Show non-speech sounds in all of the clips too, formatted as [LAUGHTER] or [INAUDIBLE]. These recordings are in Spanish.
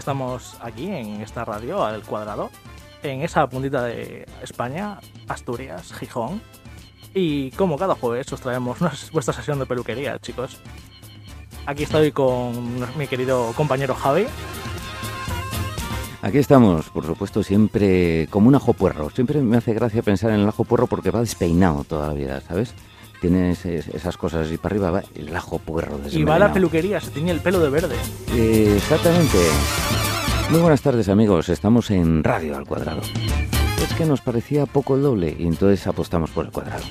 estamos aquí en esta radio al cuadrado, en esa puntita de España, Asturias, Gijón. Y como cada jueves os traemos una, vuestra sesión de peluquería, chicos. Aquí estoy con mi querido compañero Javi. Aquí estamos, por supuesto, siempre como un ajo puerro. Siempre me hace gracia pensar en el ajo puerro porque va despeinado toda la vida, ¿sabes? Tienes esas cosas y para arriba va el ajo puerro. Y va a la peluquería, se tiñe el pelo de verde. Eh, exactamente. Muy buenas tardes amigos, estamos en Radio al Cuadrado. Es que nos parecía poco el doble y entonces apostamos por el cuadrado.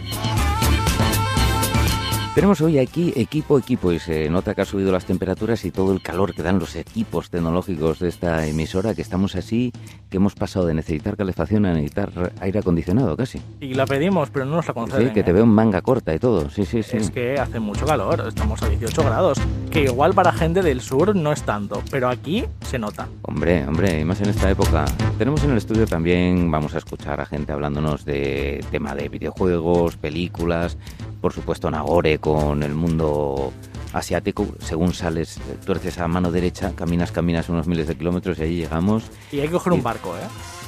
Tenemos hoy aquí equipo equipo y se nota que ha subido las temperaturas y todo el calor que dan los equipos tecnológicos de esta emisora, que estamos así, que hemos pasado de necesitar calefacción a necesitar aire acondicionado casi. Y la pedimos, pero no nos la conceden. Sí, que te ¿eh? veo en manga corta y todo, sí, sí, sí. Es que hace mucho calor, estamos a 18 grados, que igual para gente del sur no es tanto, pero aquí se nota. Hombre, hombre, y más en esta época. Tenemos en el estudio también, vamos a escuchar a gente hablándonos de tema de videojuegos, películas, por supuesto Nagore con el mundo asiático, según sales, tuerces a mano derecha, caminas, caminas unos miles de kilómetros y ahí llegamos. Y hay que coger un barco, ¿eh?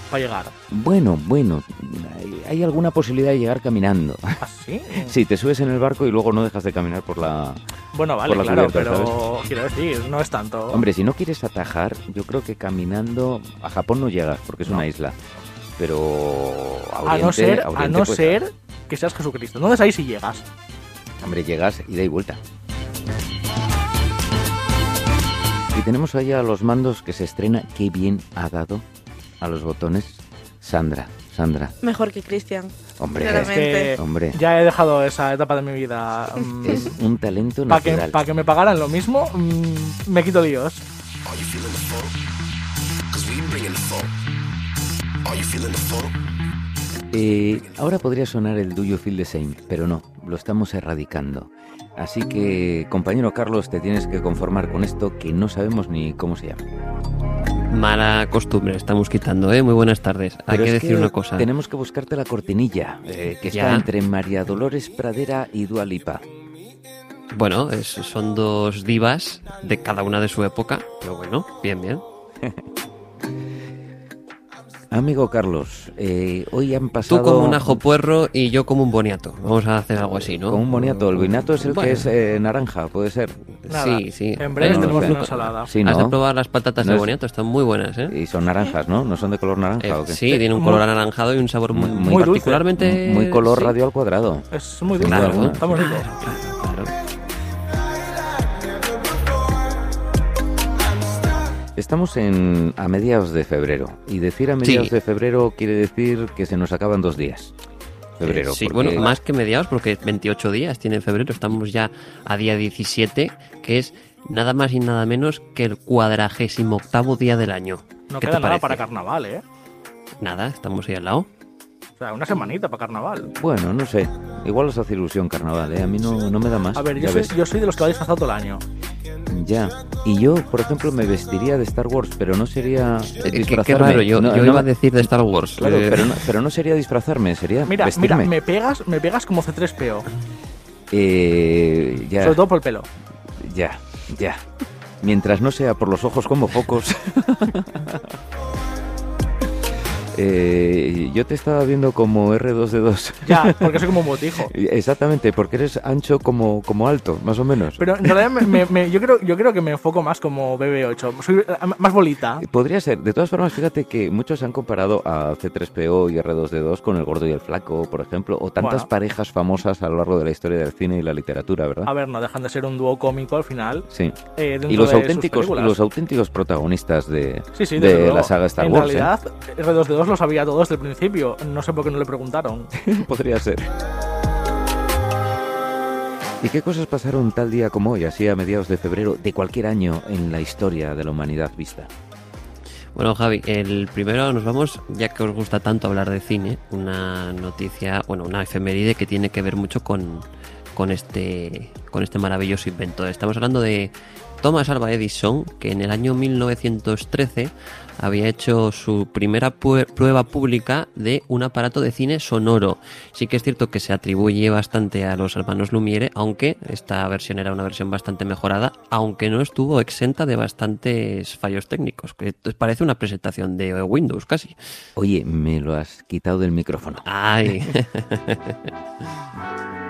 Para llegar. Bueno, bueno, hay, alguna posibilidad de llegar caminando. ¿Ah, sí? [LAUGHS] Sí, te subes en el barco y luego no dejas de caminar por la... Bueno, vale, la claro, cubierta, pero quiero decir, no es tanto. Hombre, si no quieres atajar, yo creo que caminando a Japón no llegas porque es No. una isla. Pero a, no ser, a no pues, ser que seas Jesucristo. ¿Dónde es ahí si llegas? Hombre, llegas ida y vuelta. Y tenemos ahí a los mandos que se estrena. Qué bien ha dado a los botones Sandra. Sandra, Mejor que Cristian. hombre. Es que hombre, ya he dejado esa etapa de mi vida. mm, es un talento Para que, natural. pa' que me pagaran lo mismo, mm, me quito líos. Are you feeling the Eh, ahora podría sonar el Do You Feel the Same, pero no, lo estamos erradicando. Así que, compañero Carlos, te tienes que conformar con esto que no sabemos ni cómo se llama. Mala costumbre estamos quitando, ¿eh? Muy buenas tardes. Hay que decir una cosa. Tenemos que buscarte la cortinilla, eh, que está entre María Dolores Pradera y Dua Lipa. Bueno, es- son dos divas de cada una de su época, pero bueno, bien, bien. [LAUGHS] Amigo Carlos, eh, hoy han pasado... Tú como un ajo puerro y yo como un boniato. Vamos a hacer algo así, ¿no? Con un boniato. El boniato es el Bueno. que es eh, naranja, puede ser. Nada, Sí, sí. En breve Bueno, tenemos o sea, una ensalada. Sí, Has de ¿no? probar las patatas No de boniato, están muy buenas, ¿eh? Y son naranjas, ¿no? ¿No son de color naranja Eh, o qué? sí, tiene un Muy- color anaranjado y un sabor muy, Muy muy dulce. particularmente... Muy color sí. radio al cuadrado. Es muy dulce, Claro, ¿no? ¿no? está Estamos en a mediados de febrero. Y decir a mediados Sí. de febrero quiere decir que se nos acaban dos días. Febrero. Eh, sí, porque- bueno, más que mediados, porque 28 días tiene en febrero, estamos ya a día 17, que es nada más y nada menos que el cuadragésimo octavo día del año. No ¿Qué queda te nada para carnaval, ¿eh? Nada, estamos ahí al lado. Sea, una semanita para carnaval. Bueno, no sé. Igual os hace ilusión carnaval, ¿eh? A mí no, no me da más. A ver, yo soy, ves. yo soy de los que va disfrazado todo el año. Ya. Y yo, por ejemplo, me vestiría de Star Wars, pero no sería Eh, qué- qué, disfrazarme. raro, yo, No, yo no, iba a decir de Star Wars. Claro, eh, pero no, pero no sería disfrazarme, sería Mira, vestirme. mira, me pegas, me pegas como C3PO. Eh, ya, Sobre todo por el pelo. ya, ya. Mientras no sea por los ojos como focos. [LAUGHS] Eh, yo te estaba viendo como R2D2. [LAUGHS] Ya, porque soy como un [LAUGHS] botijo. Exactamente, porque eres ancho como, como alto, más o menos. Pero en realidad me- me- me- yo, creo, yo creo que me enfoco más como BB8. Soy eh, más bolita. Podría ser. De todas formas, fíjate que muchos han comparado a C3PO y R2D2 con el gordo y el flaco, por ejemplo, o tantas Bueno. parejas famosas a lo largo de la historia del cine y la literatura, ¿verdad? A ver, no dejan de ser un dúo cómico al final. Sí. eh, Y los auténticos, los auténticos protagonistas de, Sí, sí, de la saga Star en Wars. ¿eh? realidad, R2D2 lo sabía todo desde el principio. No sé por qué no le preguntaron. [LAUGHS] Podría ser. ¿Y qué cosas pasaron tal día como hoy, así a mediados de febrero de cualquier año en la historia de la humanidad vista? Bueno, Javi, el primero nos vamos, ya que os gusta tanto hablar de cine, una noticia, bueno, una efeméride que tiene que ver mucho con, con este, con este maravilloso invento. Estamos hablando de Thomas Alva Edison, que en el año 1913 había hecho su primera prueba pública de un aparato de cine sonoro. Sí que es cierto que se atribuye bastante a los hermanos Lumiere, aunque esta versión era una versión bastante mejorada, aunque no estuvo exenta de bastantes fallos técnicos, que parece una presentación de Windows casi. Oye, me lo has quitado del micrófono. Ay, [LAUGHS]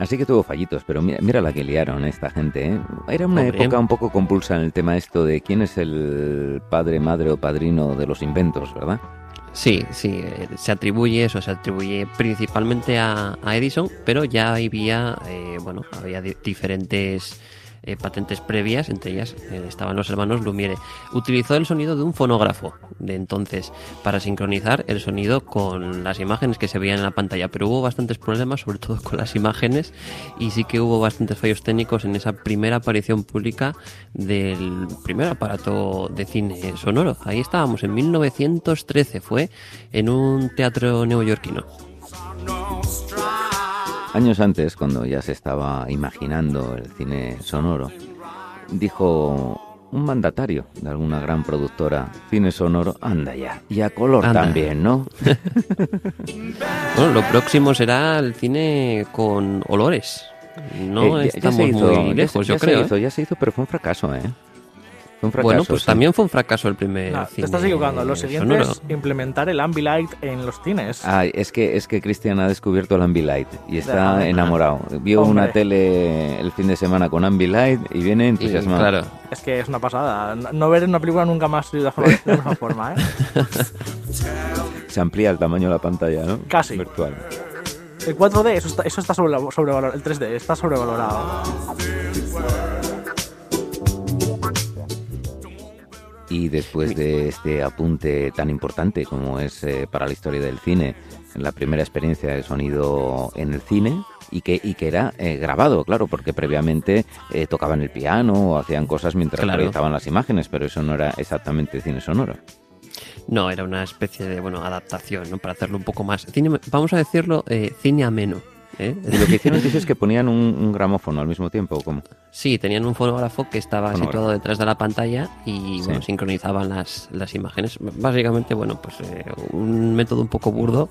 Así que tuvo fallitos, pero mira, mira la que liaron esta gente. ¿eh? Era una Hombre. época un poco compulsa en el tema esto de quién es el padre, madre o padrino de los inventos, ¿verdad? Sí, sí, se atribuye eso, se atribuye principalmente a, a Edison, pero ya había, eh, bueno, había di- diferentes eh, patentes previas, entre ellas eh, estaban los hermanos Lumiere. Utilizó el sonido de un fonógrafo de entonces para sincronizar el sonido con las imágenes que se veían en la pantalla, pero hubo bastantes problemas, sobre todo con las imágenes, y sí que hubo bastantes fallos técnicos en esa primera aparición pública del primer aparato de cine sonoro. Ahí estábamos, en 1913, fue en un teatro neoyorquino. Años antes, cuando ya se estaba imaginando el cine sonoro, dijo un mandatario de alguna gran productora, cine sonoro, anda ya, y a color Anda. también, ¿no? [LAUGHS] Bueno, lo próximo será el cine con olores. No Eh, ya- estamos se hizo, muy lejos, se- ya yo se creo. hizo, ¿eh? ya se hizo, pero fue un fracaso, ¿eh? Fue un fracaso. Bueno, pues sí. también fue un fracaso el primer No, cine te estás equivocando. Lo siguiente sonoro. es implementar el Ambilight en los cines. Ay, es que es que Cristian ha descubierto el Ambilight y está Ah, enamorado. Vio hombre. una tele el fin de semana con Ambilight y viene Y, entusiasmado. claro, Es que es una pasada. No- No ver una película nunca más de la, forma- de la misma forma, ¿eh? Se amplía el tamaño de la pantalla, ¿no? Casi. Virtual. El 4D, eso está, eso está sobre- sobrevalorado. El 3D está sobrevalorado. Y después de este apunte tan importante como es eh, para la historia del cine, la primera experiencia de sonido en el cine y que, y que era eh, grabado, claro, porque previamente eh, tocaban el piano o hacían cosas mientras Claro. proyectaban las imágenes, pero eso no era exactamente cine sonoro. no, era una especie de bueno adaptación, ¿no? Para hacerlo un poco más. Cine, vamos a decirlo, eh, cine ameno. ¿Eh? Y lo que hicieron dices, es que ponían un, un gramófono al mismo tiempo, ¿o cómo? Sí, tenían un fonógrafo que estaba Fonógrafo. situado detrás de la pantalla y Sí. bueno, sincronizaban las, las imágenes. Básicamente, bueno, pues eh, un método un poco burdo,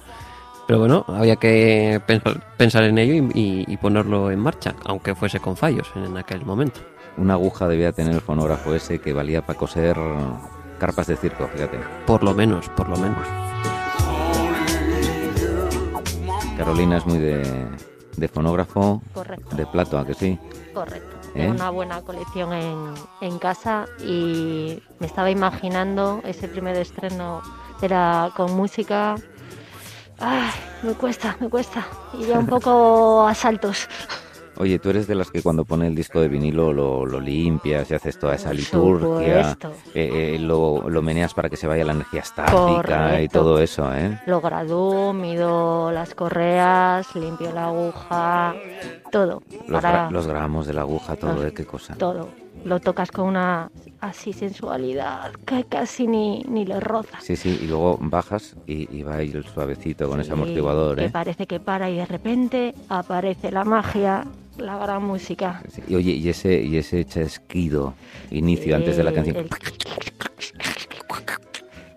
pero bueno, había que pensar, pensar en ello y, y- y ponerlo en marcha, aunque fuese con fallos en aquel momento. Una aguja debía tener el fonógrafo ese que valía para coser carpas de circo, fíjate. Por lo menos, por lo menos. Carolina es muy de, de fonógrafo, Correcto, de plato, ¿a que sí? correcto. ¿Eh? Tengo una buena colección en, en casa y me estaba imaginando ese primer estreno era con música. Ay, me cuesta, me cuesta. Y ya un [LAUGHS] poco a saltos. Oye, tú eres de las que cuando pone el disco de vinilo lo, lo limpias y haces toda esa liturgia, eh, eh, lo, lo meneas para que se vaya la energía estática y todo eso, ¿eh? Lo gradúo, mido las correas, limpio la aguja, todo. Los, para gra- los gramos de la aguja, todo, Los- ¿eh? Qué cosa. todo. Lo tocas con una así sensualidad que casi ni, ni le rozas. Sí, sí, y luego bajas y, y va ahí el suavecito con ese Sí, amortiguador, Que ¿eh? parece que para y de repente aparece la magia, la gran música. Sí, Y oye, y ese, y ese chasquido inicio antes de la canción el-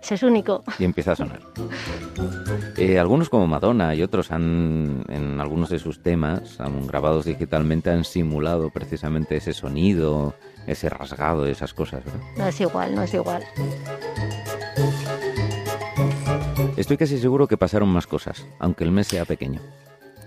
Ese es único. y empieza a sonar. Eh, algunos como Madonna y otros han, en algunos de sus temas, aun grabados digitalmente, han simulado precisamente ese sonido, ese rasgado, esas cosas. ¿verdad? No es igual, no es igual. Estoy casi seguro que pasaron más cosas, aunque el mes sea pequeño.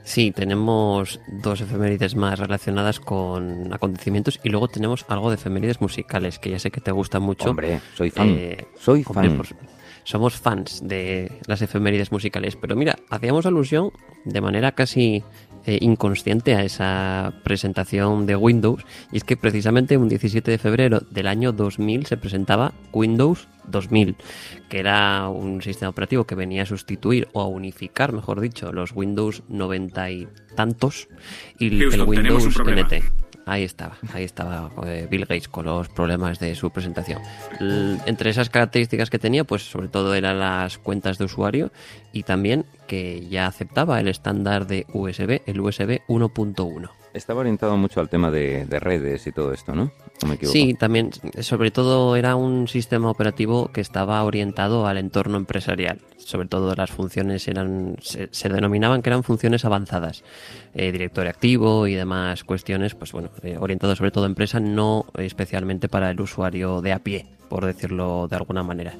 Sí, tenemos dos efemérides más relacionadas con acontecimientos y luego tenemos algo de efemérides musicales, que ya sé que te gustan mucho. Hombre, soy fan. Eh, soy Hombre, fan. pues, somos fans de las efemérides musicales, pero mira, hacíamos alusión de manera casi eh, inconsciente a esa presentación de Windows, y es que precisamente un 17 de febrero del año 2000 se presentaba Windows 2000, que era un sistema operativo que venía a sustituir o a unificar, mejor dicho, los Windows 90 y tantos y el Houston, Windows. NT. Ahí estaba, ahí estaba eh, Bill Gates con los problemas de su presentación. Entre esas características que tenía, pues sobre todo eran las cuentas de usuario y también que ya aceptaba el estándar de USB, el USB 1.1. Estaba orientado mucho al tema de, de redes y todo esto, ¿no? Sí, también, sobre todo era un sistema operativo que estaba orientado al entorno empresarial. Sobre todo las funciones eran, se, se denominaban que eran funciones avanzadas. Eh, directorio activo y demás cuestiones, pues bueno, eh, orientado sobre todo a empresa, no especialmente para el usuario de a pie, por decirlo de alguna manera.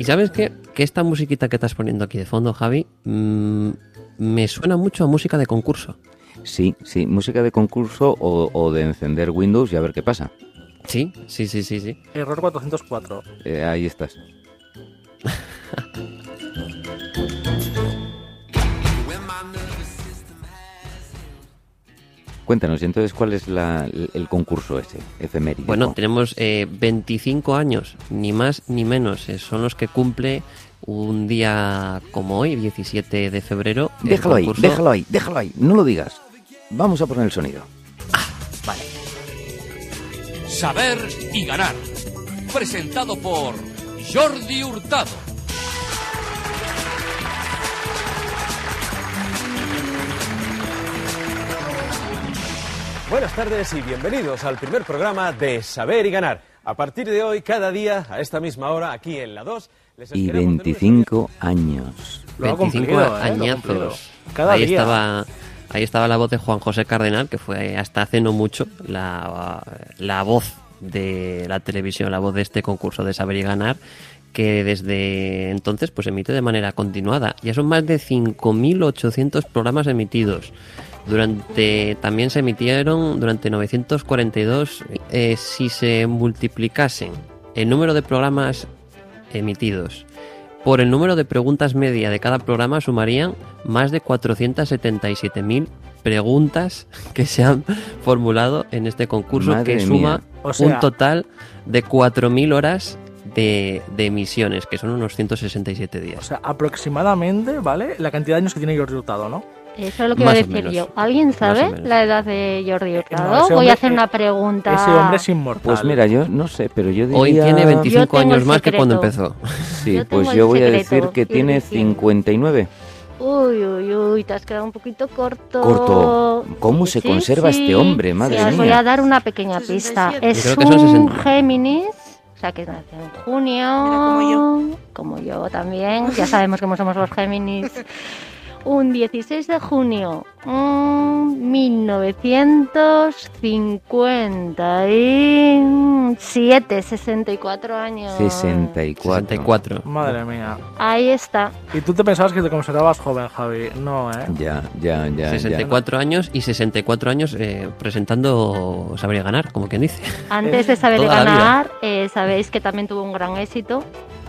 Y sabes qué? Que esta musiquita que estás poniendo aquí de fondo, Javi, mm, me suena mucho a música de concurso. Sí, sí, música de concurso o, o de encender Windows y a ver qué pasa. Sí, sí, sí, sí, sí. Error 404. Eh, ahí estás. [LAUGHS] Cuéntanos, entonces, ¿cuál es la- el concurso ese, efeméride? Bueno, tenemos eh, 25 años, ni más ni menos. eh, son los que cumple un día como hoy, 17 de febrero. Déjalo ahí, déjalo ahí, déjalo ahí, no lo digas. Vamos a poner el sonido. Saber y ganar. Presentado por Jordi Hurtado. Buenas tardes y bienvenidos al primer programa de Saber y Ganar. A partir de hoy, cada día, a esta misma hora, aquí en la 2, les Y esperamos de lunes a 25 años. Lo ha 25 cumplido, ¿eh? Añazos. Cada ahí día. estaba ahí estaba la voz de Juan José Cardenal, que fue hasta hace no mucho la, la voz de la televisión, la voz de este concurso de Saber y Ganar, que desde entonces pues emite de manera continuada. Ya son más de 5.800 programas emitidos. Durante también se emitieron durante 942 eh, si se multiplicasen el número de programas emitidos por el número de preguntas media de cada programa sumarían más de 477.000 preguntas [LAUGHS] que se han formulado en este concurso Madre que suma. O sea- un total de 4.000 horas de, de emisiones, que son unos 167 O días. sea, aproximadamente, ¿vale? La cantidad de años que tiene Jordi Hurtado, ¿no? Eso es lo que iba a decir menos. yo. ¿Alguien sabe la edad de Jordi Hurtado? ese Voy a hacer una pregunta. Ese hombre es inmortal. Pues mira, yo no sé, pero yo diría... Hoy tiene 25 Yo tengo años más que cuando empezó. [LAUGHS] Sí, Yo pues yo voy a decir que tiene diciendo. 59. Uy, uy, uy, te has quedado un poquito corto. Corto. ¿Cómo se conserva este hombre? Madre Sí, Os voy mía. a dar una pequeña pista. Es Yo creo que son un 60. Géminis, o sea que nació en junio. como yo. Como yo también. Ya sabemos cómo somos los Géminis. [LAUGHS] Un 16 de junio, mm, 1957, 64 años. 64. 64. Madre mía. Ahí está. Y tú te pensabas que te considerabas joven, Javi. No, ¿eh? Ya, ya, ya. 64 años y 64 años eh, presentando Saber y Ganar, como quien dice. Antes de saber ganar, eh, sabéis que también tuvo un gran éxito.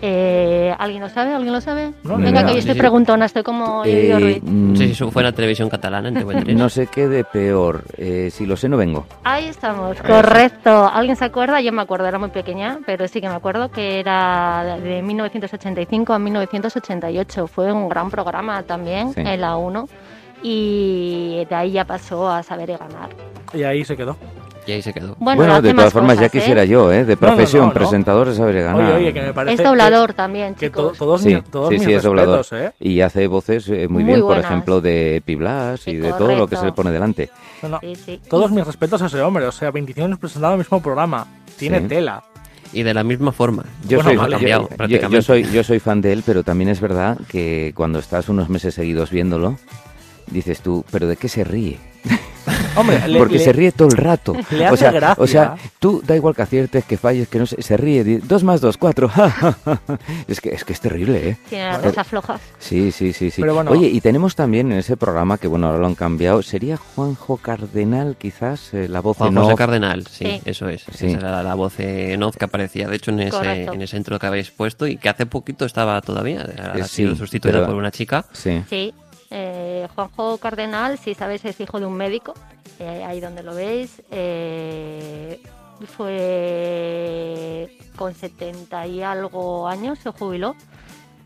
Eh, ¿Alguien lo sabe? ¿Alguien lo sabe? No, Venga, que yo estoy sí. preguntona, estoy como Eh, Jordi. mm, No sé si eso fue en la televisión catalana, en TV3. no sé qué de peor. Eh, si lo sé, no vengo. Ahí estamos, correcto. ¿Alguien se acuerda? Yo me acuerdo, era muy pequeña, pero sí que me acuerdo que era de 1985 a 1988. Fue un gran programa también Sí. en la 1 y de ahí ya pasó a saber y ganar. Y ahí se quedó. Y ahí se quedó. Bueno, Bueno, de todas formas, ya ¿eh? quisiera yo, ¿eh? De No, no, profesión, no, no. presentador de saber ganar. Oye, oye, que me parece. Es doblador también, Que, que to- chicos. todos, Sí, mis, todos sí, mis sí, es doblador. respetos, ¿eh? Y hace voces eh, muy, Muy bien, por ejemplo, de Piblas y de todo lo que se le pone delante. No, no. Sí, sí. Todos mis respetos a ese hombre. O sea, 25 años presentando el mismo programa. Tiene Sí. tela. Y de la misma forma. Yo, Bueno, soy, no ha vale, cambiado, yo- yo- prácticamente. yo soy, yo soy fan de él, pero también es verdad que cuando estás unos meses seguidos viéndolo, dices tú, ¿pero de qué se ríe? Hombre, le- Porque le- se ríe todo el rato. [LAUGHS] le o, hace sea, gracia. o sea, tú da igual que aciertes, que falles, que no sé, se ríe. Dos más dos, cuatro. [LAUGHS] es, que, es que es terrible, ¿eh? Tiene las cosas flojas. Sí, sí, sí, sí. Pero bueno. Oye, y tenemos también en ese programa, que bueno, ahora lo han cambiado, ¿sería Juanjo Cardenal quizás eh, la voz Juan en José off? Cardenal, sí, Sí. eso es. Sí. Esa era la voz en off que aparecía, de hecho, en ese, en ese intro que habéis puesto y que hace poquito estaba todavía. Ahora Eh, ha sido sí, sustituida pero- por una chica. Sí. Sí, eh, Juanjo Cardenal, si sabéis, es hijo de un médico, eh, ahí donde lo veis. eh, fue con 70 y algo años, se jubiló.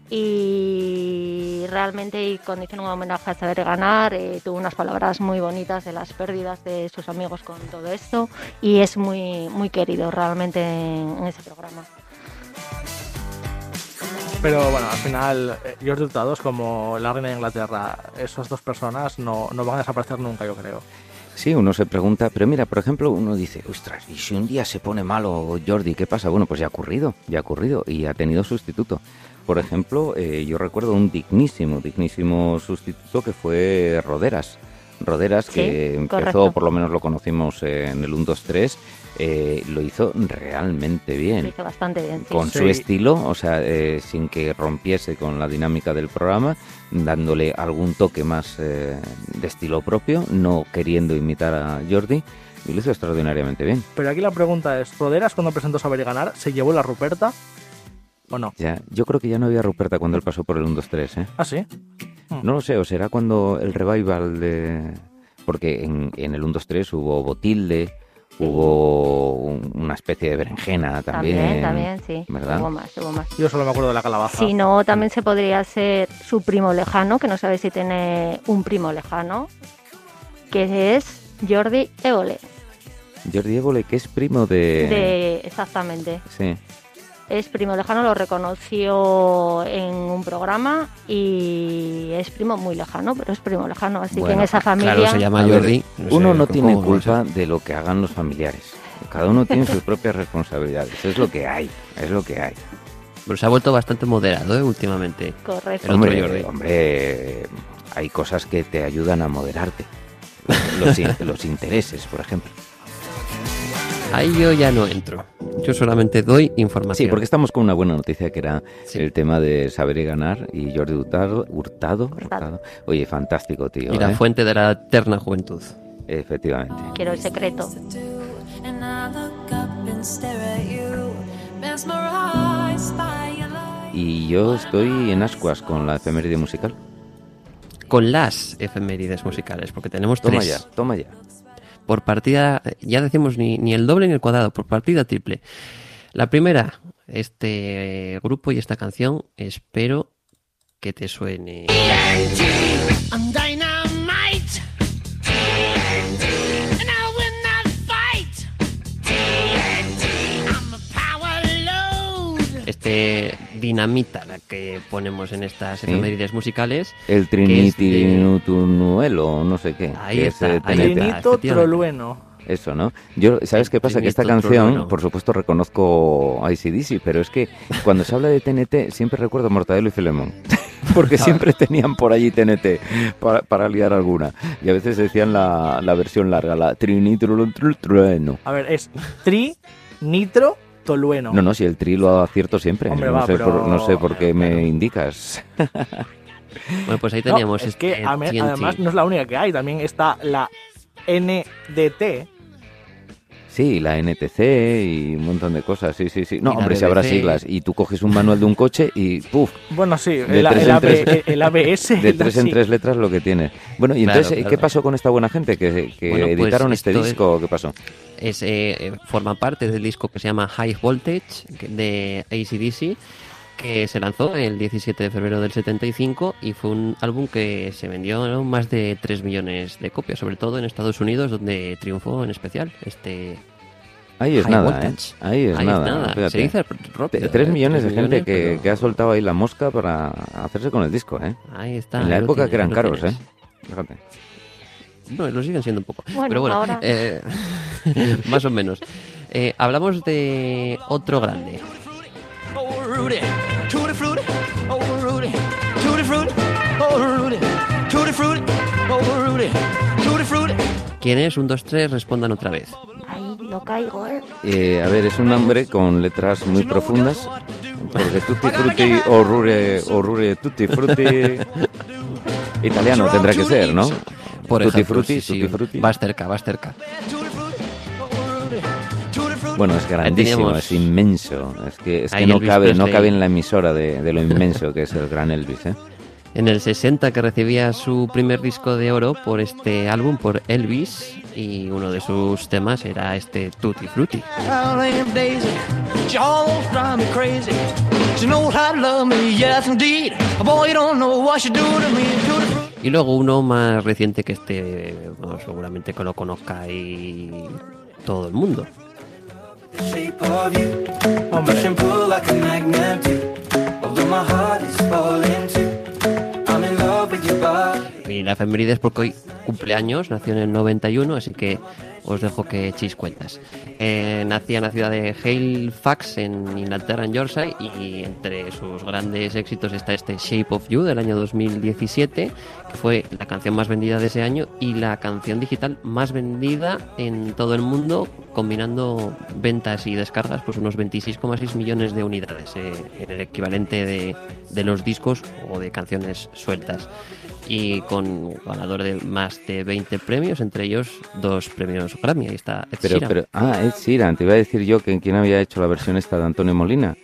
y realmente y cuando hicieron un homenaje a saber ganar tuvo unas palabras muy bonitas de las pérdidas de sus amigos con todo esto y es muy muy querido realmente en, en ese programa. Pero bueno, al final, eh, Jordi Hurtado es como la reina de Inglaterra. Esas dos personas no, no van a desaparecer nunca, yo creo. Sí, uno se pregunta, pero mira, por ejemplo, uno dice, ostras, ¿y si un día se pone malo Jordi, qué pasa? Bueno, pues ya ha ocurrido, ya ha ocurrido y ha tenido sustituto. Por ejemplo, eh, yo recuerdo un dignísimo, dignísimo sustituto que fue Roderas. Roderas, Sí, que empezó, correcto. por lo menos lo conocimos eh, en el 1-2-3, eh, lo hizo realmente Lo bien. hizo bastante bien. sí. Con su estilo, o sea, eh, sin que rompiese con la dinámica del programa, dándole algún toque más eh, de estilo propio, no queriendo imitar a Jordi, y lo hizo extraordinariamente bien. Pero aquí la pregunta es, ¿Roderas cuando presentó Saber y Ganar se llevó la Ruperta o no? Ya, yo creo que ya no había Ruperta cuando él pasó por el 1-2-3, ¿eh? ¿Ah, sí? No lo sé, o será cuando el revival de... Porque en, en el 1-2-3 hubo Botilde, hubo un- una especie de berenjena también. También, también, sí. ¿Verdad? Hubo más, hubo más. Yo solo me acuerdo de la calabaza. Si no, también se podría ser su primo lejano, que no sabe si tiene un primo lejano, que es Jordi Évole. Jordi Évole, que es primo de... De, exactamente. Sí. Es primo lejano, lo reconoció en un programa y es primo muy lejano, pero es primo lejano. Así que en esa familia. Claro, se llama ver, Jordi. sé Uno no tiene culpa de lo que hagan los familiares. Cada uno tiene sus propias responsabilidades. Es lo que hay. Es lo que hay. Pero se ha vuelto bastante moderado ¿eh? últimamente. Correcto. Hombre, Jordi. hombre, hay cosas que te ayudan a moderarte. [LAUGHS] Los, in- los intereses, por ejemplo. Ahí yo ya no entro. Yo solamente doy información. Sí, porque estamos con una buena noticia que era Sí. el tema de saber y ganar y Jordi Hurtado. Hurtado, Hurtado. Oye, fantástico, tío. Y la ¿eh? fuente de la eterna juventud. Efectivamente. Quiero el secreto. Y yo estoy en ascuas con la efeméride musical. Con las efemérides musicales, porque tenemos Toma tres. ya, toma ya. Por partida, ya decimos ni, ni el doble ni el cuadrado, por partida triple. La primera, este grupo y esta canción, espero que te suene. Este dinamita, la que ponemos en estas Sí. efemérides musicales. El Trinity de- Nutunuelo, no sé qué. Ahí que está, es, ahí. Trinito. Trolueno. Eso, ¿no? Yo, ¿sabes qué pasa? Que esta canción, Trolueno. por supuesto, reconozco ICDC, pero es que cuando se habla de TNT siempre recuerdo a Mortadelo y Filemón. [LAUGHS] Porque siempre tenían por allí TNT para, para liar alguna. Y a veces decían la, la versión larga, la Trinitrueno. A ver, es Tri, Nitro, Tolueno. No, no, si el tri lo acierto siempre. Hombre, no, va, sé pero- por, no sé por qué me indicas. [LAUGHS] Bueno, pues ahí No, teníamos es este que además no es la única que hay, también está la NDT. Sí, la NTC y un montón de cosas, sí, sí, sí. No, hombre, si habrá siglas. Y tú coges un manual de un coche y ¡puf! Bueno, sí, De el, tres el en AB tres. el ABS. [LAUGHS] De tres en tres letras lo que tiene. Bueno, y Claro, entonces, claro. ¿qué pasó con esta buena gente que, que Bueno, pues editaron este es- disco? o ¿Qué pasó? es, eh, eh, forma parte del disco que se llama High Voltage de ACDC, que se lanzó el 17 de febrero del 75 y fue un álbum que se vendió ¿no? más de 3 millones de copias, sobre todo en Estados Unidos, donde triunfó en especial este Ahí es High nada, ¿eh? Ahí es Ahí nada. fíjate. Se dice rápido, Te- Tres ¿eh? millones de gente millones, que, pero que ha soltado ahí la mosca para hacerse con el disco, ¿eh? Ahí está. en la época tienes, que eran caros, tienes. ¿eh? Fíjate. Bueno, lo siguen siendo un poco. Bueno, Pero bueno, ahora- eh, [LAUGHS] más o menos. Eh, hablamos de otro grande. Rudy, tutti frutti, oh, Rudy, tutti frutti, oh, Rudy, tutti frutti, oh, Rudy, tutti frutti. ¿Quién es? Un, dos, tres, respondan otra vez. Ahí no caigo, ¿eh? Eh, a ver, es un nombre con letras muy profundas. Porque tutti frutti, orrure, orrure, tutti frutti. [LAUGHS] Italiano tendrá que ser, ¿no? Por Tutti ejemplo, frutti, sí, sí, tutti frutti. Vas cerca, vas cerca. Bueno, es grandísimo, teníamos- es inmenso. Es que, es que no Elvis cabe, no cabe en la emisora de, de lo inmenso que es el gran Elvis, ¿eh? En el 60 que recibía su primer disco de oro por este álbum, por Elvis, y uno de sus temas era este Tutti Frutti. Y luego uno más reciente que este, bueno, seguramente que lo conozca ahí todo el mundo. Shape of you. Efemérides porque hoy cumpleaños, nació en el 91, así que os dejo que echéis cuentas. Eh, nacía en la ciudad de Halifax, en Inglaterra, en Yorkshire, y entre sus grandes éxitos está este Shape of You del año 2017, que fue la canción más vendida de ese año y la canción digital más vendida en todo el mundo, combinando ventas y descargas, pues unos 26,6 millones de unidades, eh, en el equivalente de, de los discos o de canciones sueltas y con ganador de más de 20 premios, entre ellos dos premios Grammy. Ahí está Ed Pero, Sheeran. pero, ah, Ed Sheeran, te iba a decir yo que quién había hecho la versión esta de Antonio Molina.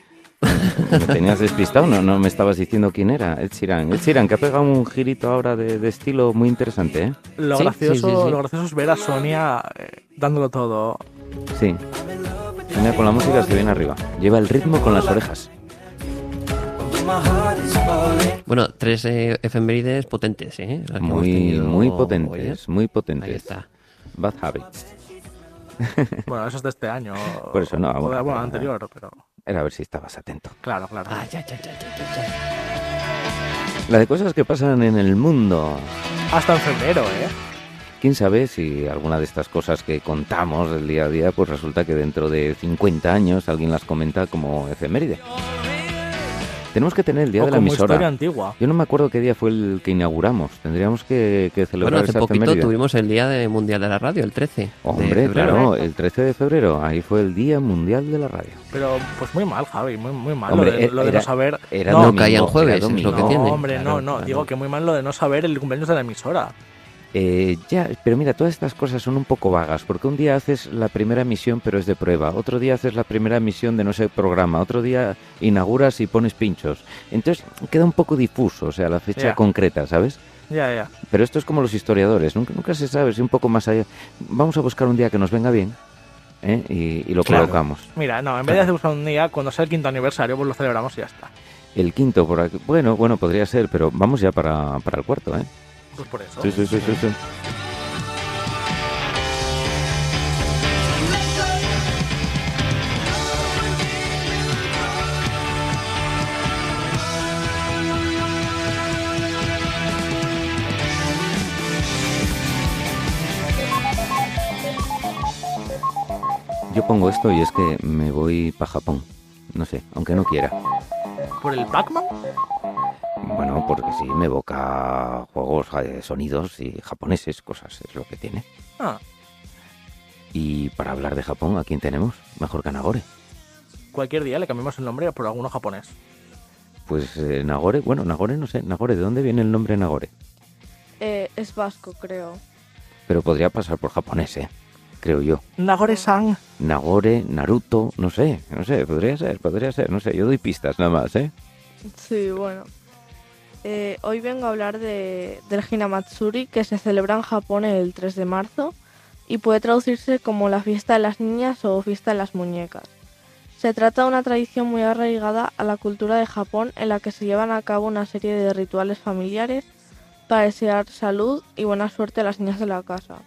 Me tenías despistado, no, no me estabas diciendo quién era, Ed Sheeran. Ed Sheeran, que ha pegado un girito ahora de, de estilo muy interesante, ¿eh? Lo, Sí, gracioso, sí, sí, sí. lo gracioso es ver a Sonia eh, dándolo todo. Sí. Venga, con la música se viene arriba. Lleva el ritmo con las orejas. Bueno, tres eh, efemérides potentes, ¿eh? Las que hemos Muy, tenido muy hoy, potentes, ¿eh? muy Ahí potentes. está. Bad Habits. [LAUGHS] Bueno, eso es de este año. Por eso no, bueno, bueno, anterior, pero. Era a ver si estabas atento. Claro, claro. Ah, ya, ya, ya, ya, ya, ya. La de cosas que pasan en el mundo. Hasta en febrero, ¿eh? Quién sabe si alguna de estas cosas que contamos del día a día, pues resulta que dentro de 50 años alguien las comenta como efeméride. Tenemos que tener el día o de la como emisora. historia antigua. Yo no me acuerdo qué día fue el que inauguramos. Tendríamos que, que celebrar Bueno, hace esa poquito efeméride. tuvimos el Día de Mundial de la Radio, el 13. de Hombre, claro, el 13 de febrero, ahí fue el Día Mundial de la Radio. Pero pues muy mal, Javi, muy, muy mal. Hombre, lo de, lo de era- no saber. era no, No domingo, caía en jueves, era es lo que no, tiene. hombre, Claro, no, no. claro. Digo que muy mal lo de no saber el cumpleaños de la emisora. Eh, ya, pero mira, todas estas cosas son un poco vagas, porque un día haces la primera emisión pero es de prueba, otro día haces la primera emisión de no sé programa, otro día inauguras y pones pinchos. Entonces queda un poco difuso, o sea, la fecha concreta, ¿sabes? Ya, ya. Pero esto es como los historiadores, nunca, nunca se sabe, si un poco más allá. Vamos a buscar un día que nos venga bien ¿eh? y, y lo Claro. colocamos. Mira, no, en vez de buscar un día, cuando sea el quinto aniversario, pues lo celebramos y ya está. El quinto, por aquí, bueno, bueno, podría ser, pero vamos ya para, para el cuarto, ¿eh? Pues por eso. Sí, sí, sí, sí, sí. Yo pongo esto y es que me voy para Japón. No sé, aunque no quiera. ¿Por el Pac-Man? Bueno, porque sí, me evoca juegos, eh, sonidos y japoneses, cosas, es lo que tiene. Ah, Y para hablar de Japón, ¿a quién tenemos? Mejor que Nagore. cualquier día le cambiamos el nombre por alguno japonés. Pues eh, Nagore, bueno, Nagore no sé, Nagore, ¿de dónde viene el nombre Nagore? Eh, es vasco, creo. Pero podría pasar por japonés, ¿eh? Creo yo. Nagore-san. Nagore, Naruto, no sé, no sé, podría ser, podría ser, no sé, yo doy pistas nada más, ¿eh? Sí, bueno. Eh, hoy vengo a hablar de, del Hinamatsuri, que se celebra en Japón el 3 de marzo y puede traducirse como la fiesta de las niñas o fiesta de las muñecas. Se trata de una tradición muy arraigada a la cultura de Japón en la que se llevan a cabo una serie de rituales familiares para desear salud y buena suerte a las niñas de la casa.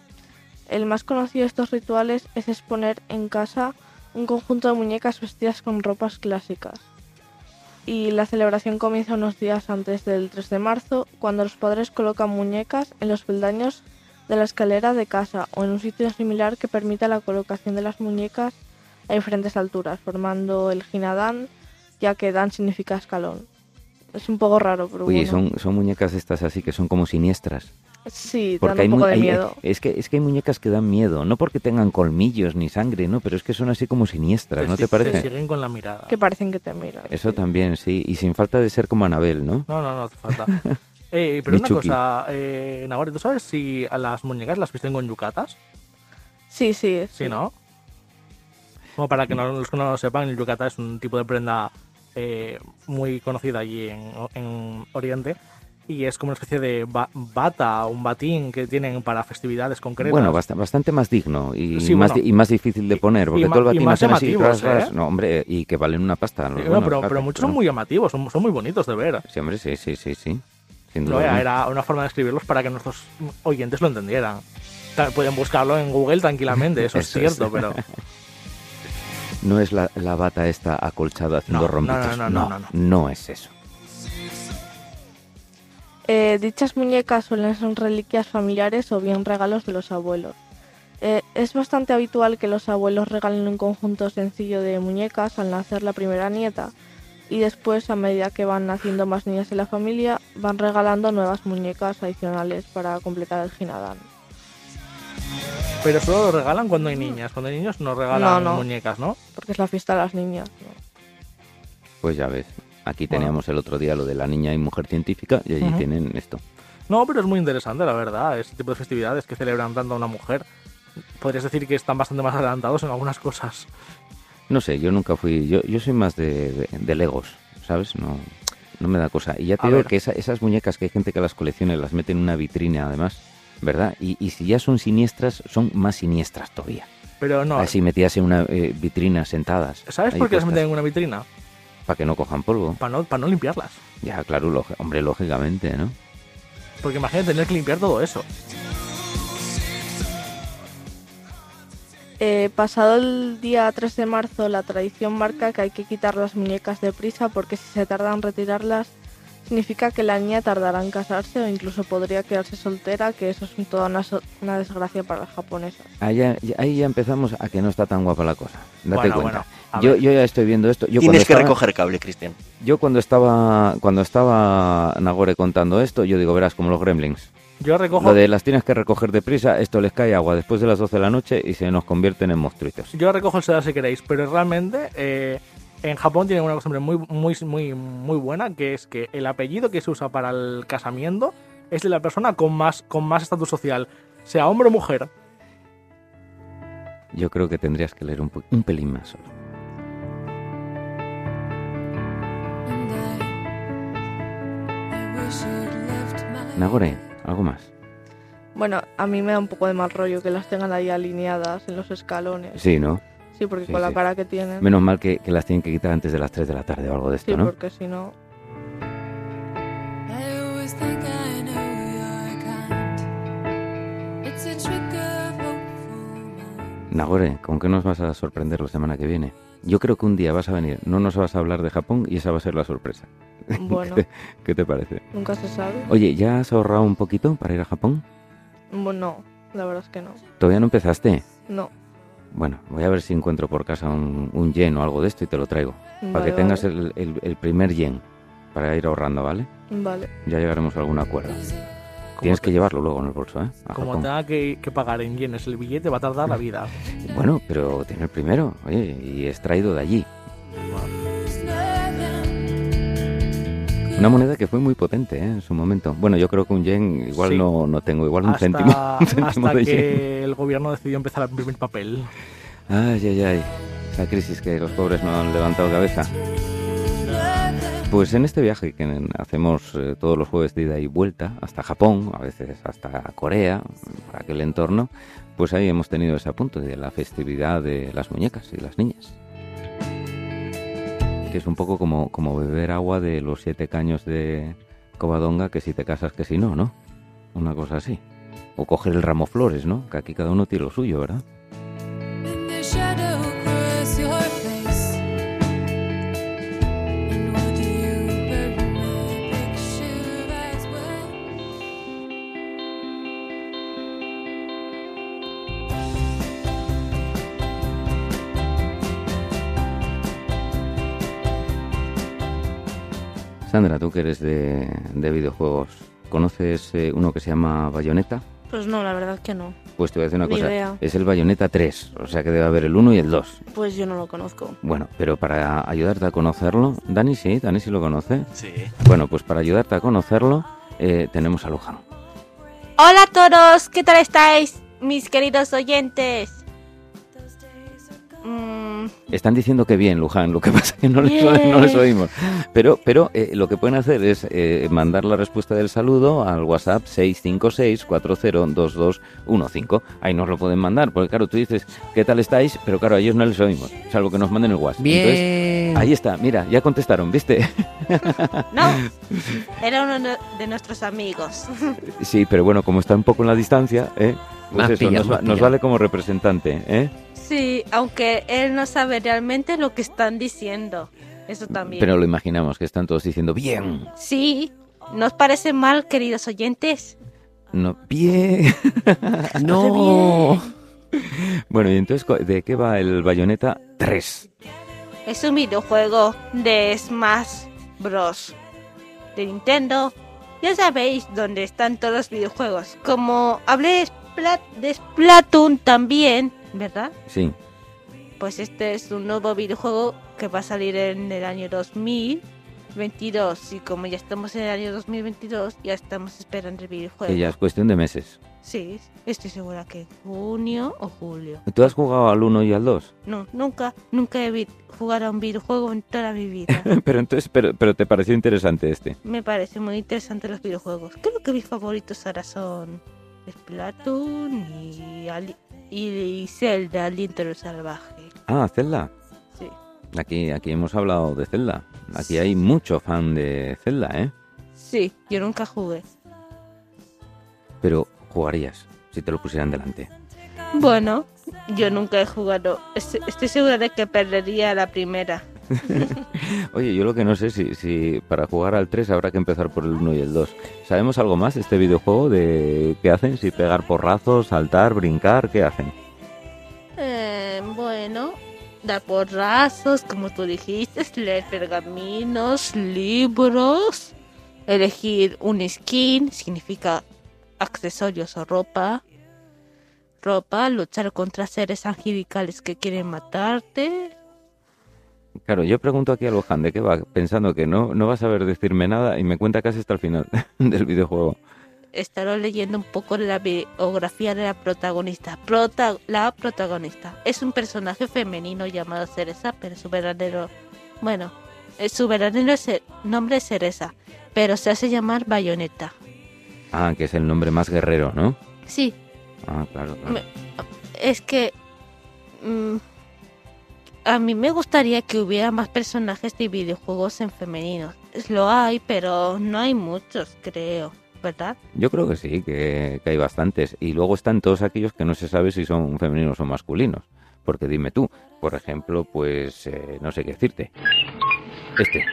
El más conocido de estos rituales es exponer en casa un conjunto de muñecas vestidas con ropas clásicas y la celebración comienza unos días antes del 3 de marzo, cuando los padres colocan muñecas en los peldaños de la escalera de casa o en un sitio similar que permita la colocación de las muñecas a diferentes alturas, formando el hinadan, ya que dan significa escalón. Es un poco raro, pero Oye, bueno. son, son muñecas estas así que son como siniestras. Sí, Porque dan hay, un mu- poco de hay- miedo. es que es que hay muñecas que dan miedo, no porque tengan colmillos ni sangre, no, pero es que son así como siniestras, ¿no te Te parece? siguen con la mirada. Que parecen que te miran. Eso también, sí, y sin falta de ser como Anabel, ¿no? No, no, no hace falta. [LAUGHS] Eh, pero una cosa, eh, ¿tú sabes si a las muñecas las visten con yucatas? Sí, sí. Sí, ¿no? Como para que no, los que no lo sepan, el yukata es un tipo de prenda eh, muy conocida allí en, en Oriente y es como una especie de ba- bata, un batín que tienen para festividades concretas. Bueno, bast- bastante más digno y, Sí, más, bueno. y más difícil de poner, porque ma- todo el y batín más hacen así, ras, ras. ¿eh? no, hombre, y que valen una pasta. los Sí, no, pero, pero muchos pero- son muy llamativos, son, son muy bonitos de ver. Sí, hombre, sí, sí, sí, sí. Sin duda. era, era una forma de escribirlos para que nuestros oyentes lo entendieran. Pueden buscarlo en Google tranquilamente, eso es Eso es. cierto, pero [LAUGHS] No es la, la bata esta acolchada haciendo No, no, rompitos. no, no, no, no. no es eso. Eh, dichas muñecas suelen ser reliquias familiares o bien regalos de los abuelos. Eh, es bastante habitual que los abuelos regalen un conjunto sencillo de muñecas al nacer la primera nieta y después, a medida que van naciendo más niñas en la familia, van regalando nuevas muñecas adicionales para completar el Ginadán. pero solo lo regalan cuando hay niñas. Cuando hay niños no regalan No, no. muñecas, ¿no? Porque es la fiesta de las niñas. ¿no? Pues ya ves. Aquí Bueno. teníamos el otro día lo de la niña y mujer científica y allí tienen esto. No, pero es muy interesante, la verdad, este tipo de festividades que celebran tanto a una mujer. Podrías decir que están bastante más adelantados en algunas cosas. No sé, yo nunca fui. Yo, yo soy más de, de, de Legos, ¿sabes? No, no me da cosa. Y ya te A digo ver. que esa- esas muñecas que hay gente que las colecciona y las mete en una vitrina, además, ¿verdad? Y, y si ya son siniestras, son más siniestras todavía. Pero no. Así metidas en una eh, vitrina sentadas. ¿Sabes por qué las meten en una vitrina? Para que no cojan polvo. Para no, para no limpiarlas. Ya, claro, hombre, lógicamente, ¿no? Porque imagínate tener que limpiar todo eso. Eh, pasado el día 3 de marzo, la tradición marca que hay que quitar las muñecas deprisa porque si se tarda en retirarlas, significa que la niña tardará en casarse o incluso podría quedarse soltera, que eso es toda una, so- una desgracia para las japonesas. Ahí ya, ahí ya empezamos a que no está tan guapa la cosa. Date Bueno, cuenta. bueno, yo, ya estoy viendo esto. Yo Tienes que estaba- recoger cable, Cristian. Yo cuando estaba cuando estaba Nagore contando esto, yo digo, verás, como los gremlins. Yo recojo. Lo de las tienes que recoger deprisa, esto les cae agua después de las 12 de la noche y se nos convierten en monstruitos. Yo recojo el sedal si queréis, pero realmente eh, en Japón tienen una costumbre muy, muy, muy, muy buena, que es que el apellido que se usa para el casamiento es de la persona con más con más estatus social, sea hombre o mujer. Yo creo que tendrías que leer un, un pelín más solo. Nagore, algo más. Bueno, a mí me da un poco de mal rollo que las tengan ahí alineadas en los escalones. Sí, ¿no? Sí, porque Sí, con la cara que tienen. Menos mal que, que las tienen que quitar antes de las 3 de la tarde o algo de esto, Sí, ¿no? porque si no... Nagore, ¿con qué nos vas a sorprender la semana que viene? Yo creo que un día vas a venir, no nos vas a hablar de Japón y esa va a ser la sorpresa. [LAUGHS] Bueno. ¿Qué, qué te parece? Nunca se sabe. Oye, ¿ya has ahorrado un poquito para ir a Japón? Bueno, la verdad es que no. ¿Todavía no empezaste? No. Bueno, voy a ver si encuentro por casa un, un yen o algo de esto y te lo traigo. para Vale, que tengas vale. el, el- el primer yen para ir ahorrando, ¿vale? Vale. Ya llegaremos a algún acuerdo. Tienes que llevarlo luego en el bolso, ¿eh? A Como Japón. tenga que, que pagar en yenes el billete, va a tardar la vida. [LAUGHS] Bueno, pero tiene el primero, oye, y es traído de allí. Una moneda que fue muy potente ¿eh? en su momento. Bueno, yo creo que un yen igual Sí. no, no tengo, igual un hasta céntimo, [LAUGHS] un céntimo hasta de yen. que el gobierno decidió empezar a imprimir papel. Ay, ay, ay. Esa crisis que los pobres no han levantado cabeza. Pues en este viaje que hacemos eh, todos los jueves de ida y vuelta hasta Japón, a veces hasta Corea, por aquel entorno, pues ahí hemos tenido ese apunte de la festividad de las muñecas y las niñas. Es un poco como, como beber agua de los siete caños de Covadonga, que si te casas, que si no, ¿no? Una cosa así. O coger el ramo flores, ¿no? Que aquí cada uno tiene lo suyo, ¿verdad? Sandra, tú que eres de, de videojuegos, ¿conoces eh, uno que se llama Bayonetta? Pues no, la verdad que no. Pues te voy a decir una Ni cosa, idea. es el Bayonetta 3, o sea que debe haber el 1 y el 2. Pues yo no lo conozco. Bueno, pero para ayudarte a conocerlo, Dani sí, Dani sí lo conoce. Sí. Bueno, pues para ayudarte a conocerlo, eh, tenemos a Luján. Hola a todos, ¿qué tal estáis, mis queridos oyentes? Mm, Están diciendo que bien, Luján, lo que [LAUGHS] pasa es que no les, no les oímos. Pero, pero eh, lo que pueden hacer es eh, mandar la respuesta del saludo al WhatsApp 656-402215. Ahí nos lo pueden mandar, porque claro, tú dices, ¿qué tal estáis? Pero claro, a ellos no les oímos, salvo que nos manden el WhatsApp. Bien. Entonces, ahí está, mira, ya contestaron, ¿viste? No, [LAUGHS] era uno de nuestros amigos. sí, pero bueno, como está un poco en la distancia, ¿eh? Pues Más eso, nos, nos vale como representante, ¿eh? Sí, aunque él no sabe realmente lo que están diciendo. Eso también. Pero lo imaginamos, que están todos diciendo, bien, Sí, ¿nos parece mal, queridos oyentes? no, bien. [LAUGHS] No. Bueno, y entonces, ¿cu- ¿de qué va el Bayonetta 3? Es un videojuego de Smash Bros. de Nintendo. Ya sabéis dónde están todos los videojuegos. Como hablé de Splatoon también, ¿verdad? Sí. Pues este es un nuevo videojuego que va a salir en el año 2022. Y como ya estamos en el año 2022, ya estamos esperando el videojuego. Que ya es cuestión de meses. Sí, estoy segura que junio o julio. ¿Tú has jugado al 1 y al 2? No, nunca, nunca he jugado a un videojuego en toda mi vida. [LAUGHS] pero entonces, pero, pero te pareció interesante este. Me parece muy interesante los videojuegos. Creo que mis favoritos ahora son Splatoon y, Ali- y Zelda, lo Salvaje. Ah, Zelda. Sí. Aquí, aquí hemos hablado de Zelda. Aquí hay mucho fan de Zelda, ¿eh? Sí, yo nunca jugué. Pero jugarías si te lo pusieran delante. Bueno, yo nunca he jugado. Est- Estoy segura de que perdería la primera. [LAUGHS] Oye, yo lo que no sé si, si para jugar al 3 habrá que empezar por el 1 y el 2. ¿Sabemos algo más de este videojuego? ¿De qué hacen? ¿Si pegar porrazos, saltar, brincar? ¿Qué hacen? Eh, bueno, dar porrazos, como tú dijiste, leer pergaminos, libros, elegir un skin, significa accesorios o ropa. Ropa, luchar contra seres angelicales que quieren matarte. Claro, yo pregunto aquí a Lohan de qué va, pensando que no, no vas a saber decirme nada y me cuenta casi hasta el final [LAUGHS] del videojuego. Estaré leyendo un poco la biografía de la protagonista. Prota- la protagonista es un personaje femenino llamado Cereza, pero su verdadero. Bueno, eh, su verdadero nombre es Cereza, pero se hace llamar Bayonetta. Ah, que es el nombre más guerrero, ¿no? Sí, Ah, claro, claro. es que. mm, a mí me gustaría que hubiera más personajes de videojuegos en femeninos. Lo hay, pero no hay muchos, creo, ¿verdad? Yo creo que sí, que, que hay bastantes. Y luego están todos aquellos que no se sabe si son femeninos o masculinos. Porque dime tú, por ejemplo, pues eh, no sé qué decirte. Este.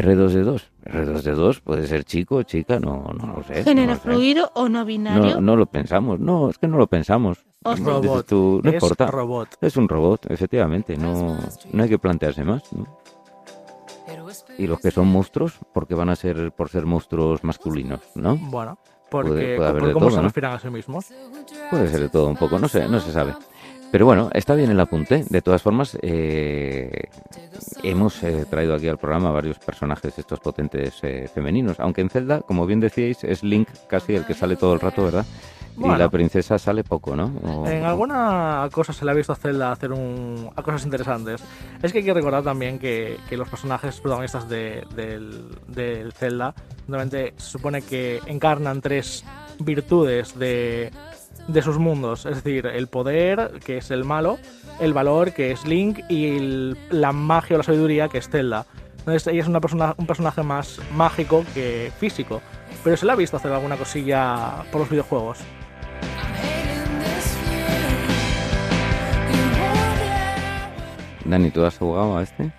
R2D2. R2D2 puede ser chico chica, no, no lo sé. Género no lo sé. fluido o no binario. No, no lo pensamos, no, es que no lo pensamos. Sea- Robot. tú, no Es importa. robot. Es un robot, efectivamente, no, no hay que plantearse más. ¿no? Y los que son monstruos, porque van a ser por ser monstruos masculinos, ¿no? Bueno, Puede- porque puede haber por de cómo todo, se ¿no? refieren a sí mismos. Puede ser de todo un poco, no sé, no se sabe. Pero bueno, está bien el apunte. De todas formas, eh, hemos eh, traído aquí al programa varios personajes estos potentes eh, femeninos. Aunque en Zelda, como bien decíais, es Link casi el que sale todo el rato, ¿verdad? Y Bueno. la princesa sale poco, ¿no? O- En alguna cosa se le ha visto a Zelda hacer un, a cosas interesantes. Es que hay que recordar también que, que los personajes protagonistas de, del, del Zelda se supone que encarnan tres virtudes de, de sus mundos. Es decir, el poder, que es el malo, el valor, que es Link, y el- la magia o la sabiduría, que es Zelda. Entonces ella es una persona, un personaje más mágico que físico. Pero se le ha visto hacer alguna cosilla por los videojuegos. Dani, ¿tú has jugado a este?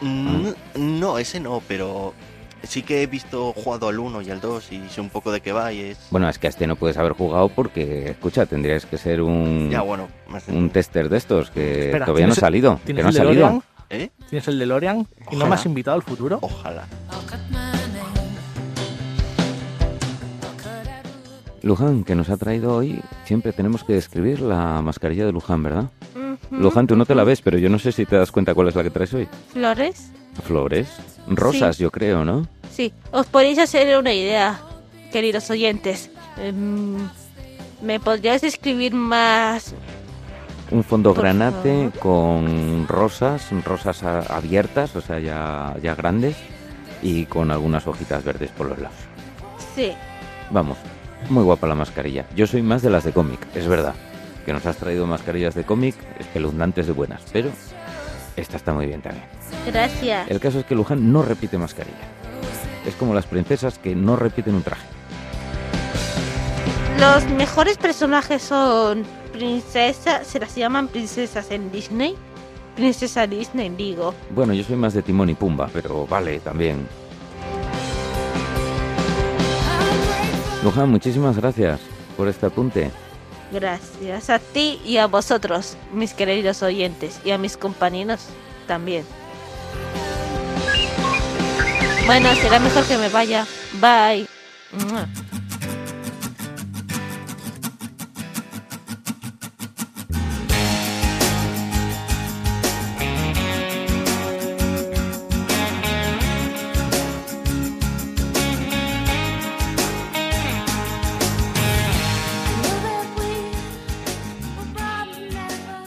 Mm, No, ese no, pero sí que he visto jugado al 1 y al 2 y sé un poco de qué va y es... Bueno, es que a este no puedes haber jugado porque, escucha, tendrías que ser un, Ya, bueno, más un tester de estos que Espera, todavía no ha ¿tienes el- salido. Que ¿Tienes no ha el salido. DeLorean? ¿Eh? ¿Tienes el DeLorean? ¿Y no me has invitado al futuro? Ojalá. Luján, que nos ha traído hoy, siempre tenemos que describir la mascarilla de Luján, ¿verdad? Ujú, Luján, tú no te la ves, pero yo no sé si te das cuenta cuál es la que traes hoy. Flores. Flores. Rosas, yo creo, ¿no? Sí, os podéis hacer una idea, queridos oyentes. Em, ¿Me podrías describir más Un fondo Por granate con rosas, rosas abiertas, o sea, ya, ya grandes, y con algunas hojitas verdes por los lados. Sí. Vamos, muy guapa la mascarilla. Yo soy más de las de cómic, es verdad. Que nos has traído mascarillas de cómic espeluznantes de buenas, pero esta está muy bien también. Gracias. El caso es que Luján no repite mascarilla. Es como las princesas que no repiten un traje. Los mejores personajes son princesas, se las llaman princesas en Disney. Princesa Disney, digo. Bueno, yo soy más de Timón y Pumba, pero vale, también. Luján, muchísimas gracias por este apunte. Gracias a ti y a vosotros, mis queridos oyentes, y a mis compañeros también. Bueno, será mejor que me vaya. Bye.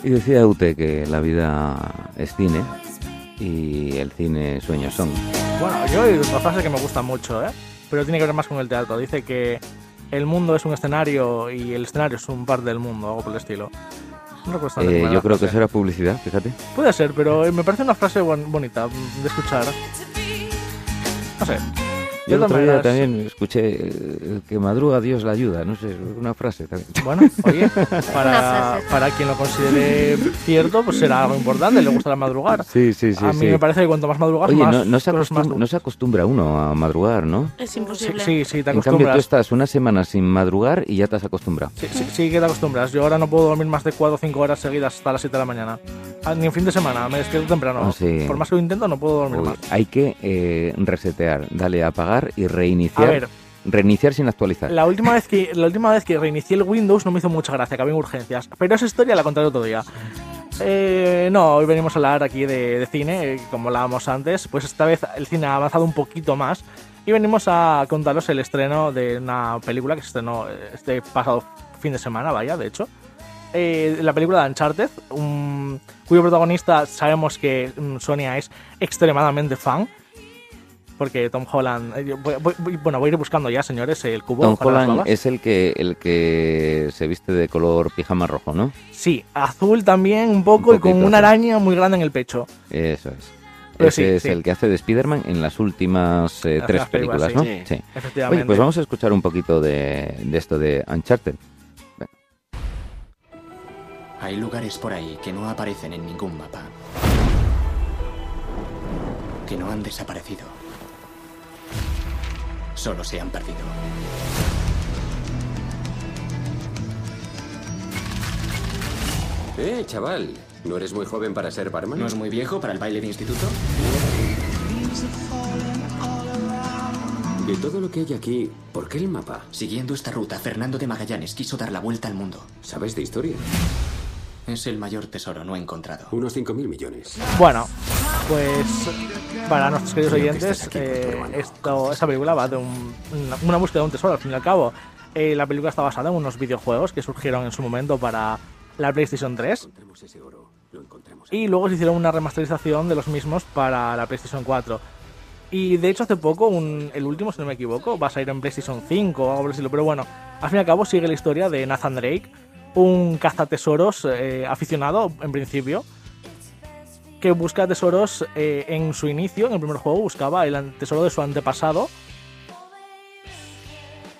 Y decía Ute que la vida es cine y el cine sueños son. Bueno, yo hay otra frase que me gusta mucho, ¿eh? Pero tiene que ver más con el teatro. Dice que el mundo es un escenario y el escenario es un parte del mundo, algo por el estilo. No Eh, yo creo que frase. eso era publicidad, fíjate. Puede ser, pero me parece una frase bon- bonita de escuchar. No sé. Yo el otro día también escuché eh, el que madruga Dios la ayuda, no sé, una frase también. Bueno, oye, [LAUGHS] para, para quien lo considere cierto, pues será algo importante, le gustará madrugar. Sí, sí, sí. a mí sí. me parece que cuanto más madrugas, Oye, más no, no se más no se acostumbra uno a madrugar, ¿no? Es imposible. Sí, sí, te En cambio, tú acostumbras. estás una semana sin madrugar y ya te has acostumbrado. Sí, sí, sí que te acostumbras. Yo ahora no puedo dormir más de 4 o 5 horas seguidas hasta las 7 de la mañana. Ah, Ni en fin de semana, me despierto temprano. Ah, sí. Por más que lo intento, no puedo dormir Uy, más. hay que eh, resetear, dale a apagar y A reiniciar. ver. Reiniciar sin actualizar. La última, vez que, la última vez que reinicié el Windows no me hizo mucha gracia, acabé en urgencias. Pero esa historia la contaré otro día. Eh, no, hoy venimos a hablar aquí de, de cine, eh, como hablábamos antes. Pues esta vez el cine ha avanzado un poquito más. Y venimos a contaros el estreno de una película que se estrenó este pasado fin de semana, vaya, de hecho. Eh, la película de Uncharted, un- cuyo protagonista sabemos que mm, Sonia es extremadamente fan. Porque Tom Holland. eh, voy- voy- voy- bueno, voy a ir buscando ya, señores, el cubo. Tom para Holland es el que, el que se viste de color pijama rojo, ¿no? Sí, azul también un poco y con una araña muy grande en el pecho. Eso es. Pero Ese sí, es sí. el que hace de Spider-Man en las últimas eh, Las tres películas, películas, ¿no? sí. Sí, efectivamente. Oye, pues vamos a escuchar un poquito de, de esto de Uncharted. Hay lugares por ahí que no aparecen en ningún mapa. Que no han desaparecido. Solo se han perdido. Eh, chaval, ¿no eres muy joven para ser barman? ¿No es muy viejo para el baile de instituto? De todo lo que hay aquí, ¿por qué el mapa? Siguiendo esta ruta, Fernando de Magallanes quiso dar la vuelta al mundo. ¿Sabes de historia? Es el mayor tesoro no encontrado. Unos 5.000 millones. Bueno, pues para nuestros queridos Creo que oyentes, tu eh, esto, esta película va de un- una, una búsqueda de un tesoro, al fin y al cabo. Eh, la película está basada en unos videojuegos que surgieron en su momento para la PlayStation 3 ese oro, lo encontramos. y luego se hicieron una remasterización de los mismos para la PlayStation 4. Y de hecho hace poco, un- el último, si no me equivoco, va a salir en PlayStation 5 o algo por el estilo. Pero bueno, al fin y al cabo sigue la historia de Nathan Drake, un cazatesoros eh, aficionado en principio, que busca tesoros eh, en su inicio, en el primer juego buscaba el tesoro de su antepasado.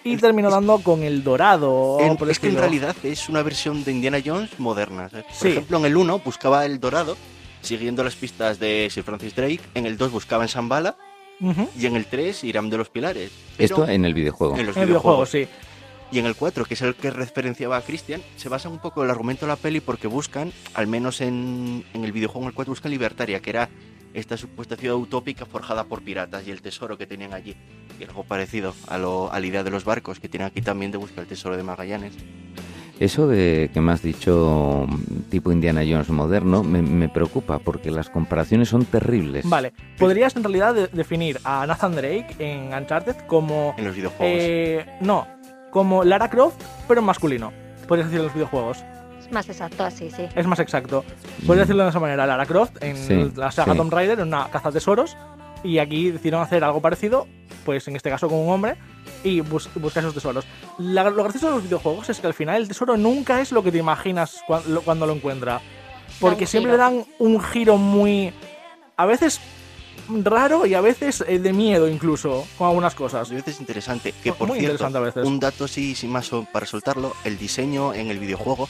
Y terminó dando con el dorado. por es que en realidad es una versión de Indiana Jones moderna. Por Sí. ejemplo, en el 1 buscaba el dorado, siguiendo las pistas de Sir Francis Drake. En el 2 buscaba en Shambhala. Ujú. Y en el 3 Irán de los Pilares. Esto en el videojuego. En los En el videojuegos. videojuego, sí. Y en el 4, que es el que referenciaba a Christian, se basa un poco el argumento de la peli porque buscan, al menos en, en el videojuego en el 4, buscan Libertaria, que era esta supuesta ciudad utópica forjada por piratas y el tesoro que tenían allí. Y algo parecido a, lo, a la idea de los barcos que tienen aquí también de buscar el tesoro de Magallanes. Eso de que me has dicho tipo Indiana Jones moderno me, me preocupa porque las comparaciones son terribles. Vale, podrías en realidad de- definir a Nathan Drake en Uncharted como... En los videojuegos. eh, no, como Lara Croft, pero en masculino. Podrías decir en los videojuegos. Más exacto, así, sí. Es más exacto. Puedes decirlo de esa manera. Lara Croft en Sí, la saga sí. Tomb Raider, en una caza tesoros. Y aquí decidieron hacer algo parecido, pues en este caso con un hombre, y bus- buscar esos tesoros. La- lo gracioso de los videojuegos es que al final el tesoro nunca es lo que te imaginas lo- cuando lo encuentra. Porque siempre giro. le dan un giro muy. A veces raro y a veces eh, de miedo incluso, con algunas cosas. A veces interesante. Que por Muy cierto, interesante a veces. un dato sí, sin más para soltarlo, el diseño en el videojuego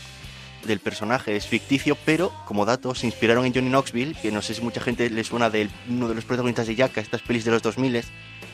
del personaje es ficticio, pero como dato se inspiraron en Johnny Knoxville, que no sé si mucha gente le suena de uno de los protagonistas de Yaka, estas pelis de los 2000,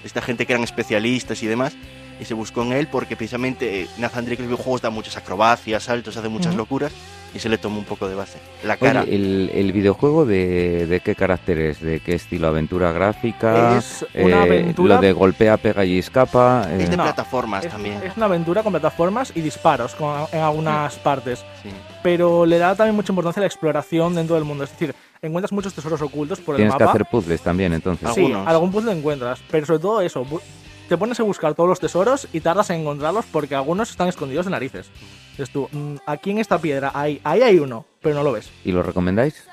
esta gente que eran especialistas y demás, y se buscó en él porque precisamente eh, Nathan Drake en los videojuegos da muchas acrobacias, saltos, hace muchas locuras, y se le tomó un poco de base. La cara. Oye, el, el videojuego de, de qué carácter es? ¿De qué estilo? ¿Aventura gráfica? Es una Eh, aventura- Lo de golpea, pega y escapa. eh, Es de No, plataformas es, también. es una aventura con plataformas y disparos con- en algunas partes. Sí. Pero le da también mucha importancia a la exploración dentro del mundo. Es decir, encuentras muchos tesoros ocultos por el Tienes que mapa. hacer puzzles también, entonces. Sí, algún puzzle encuentras. Pero sobre todo eso, bu- te pones a buscar todos los tesoros y tardas en encontrarlos porque algunos están escondidos de narices. Dices tú, "Mm, aquí en esta piedra, ahí, ahí hay uno, pero no lo ves. ¿Y lo recomendáis?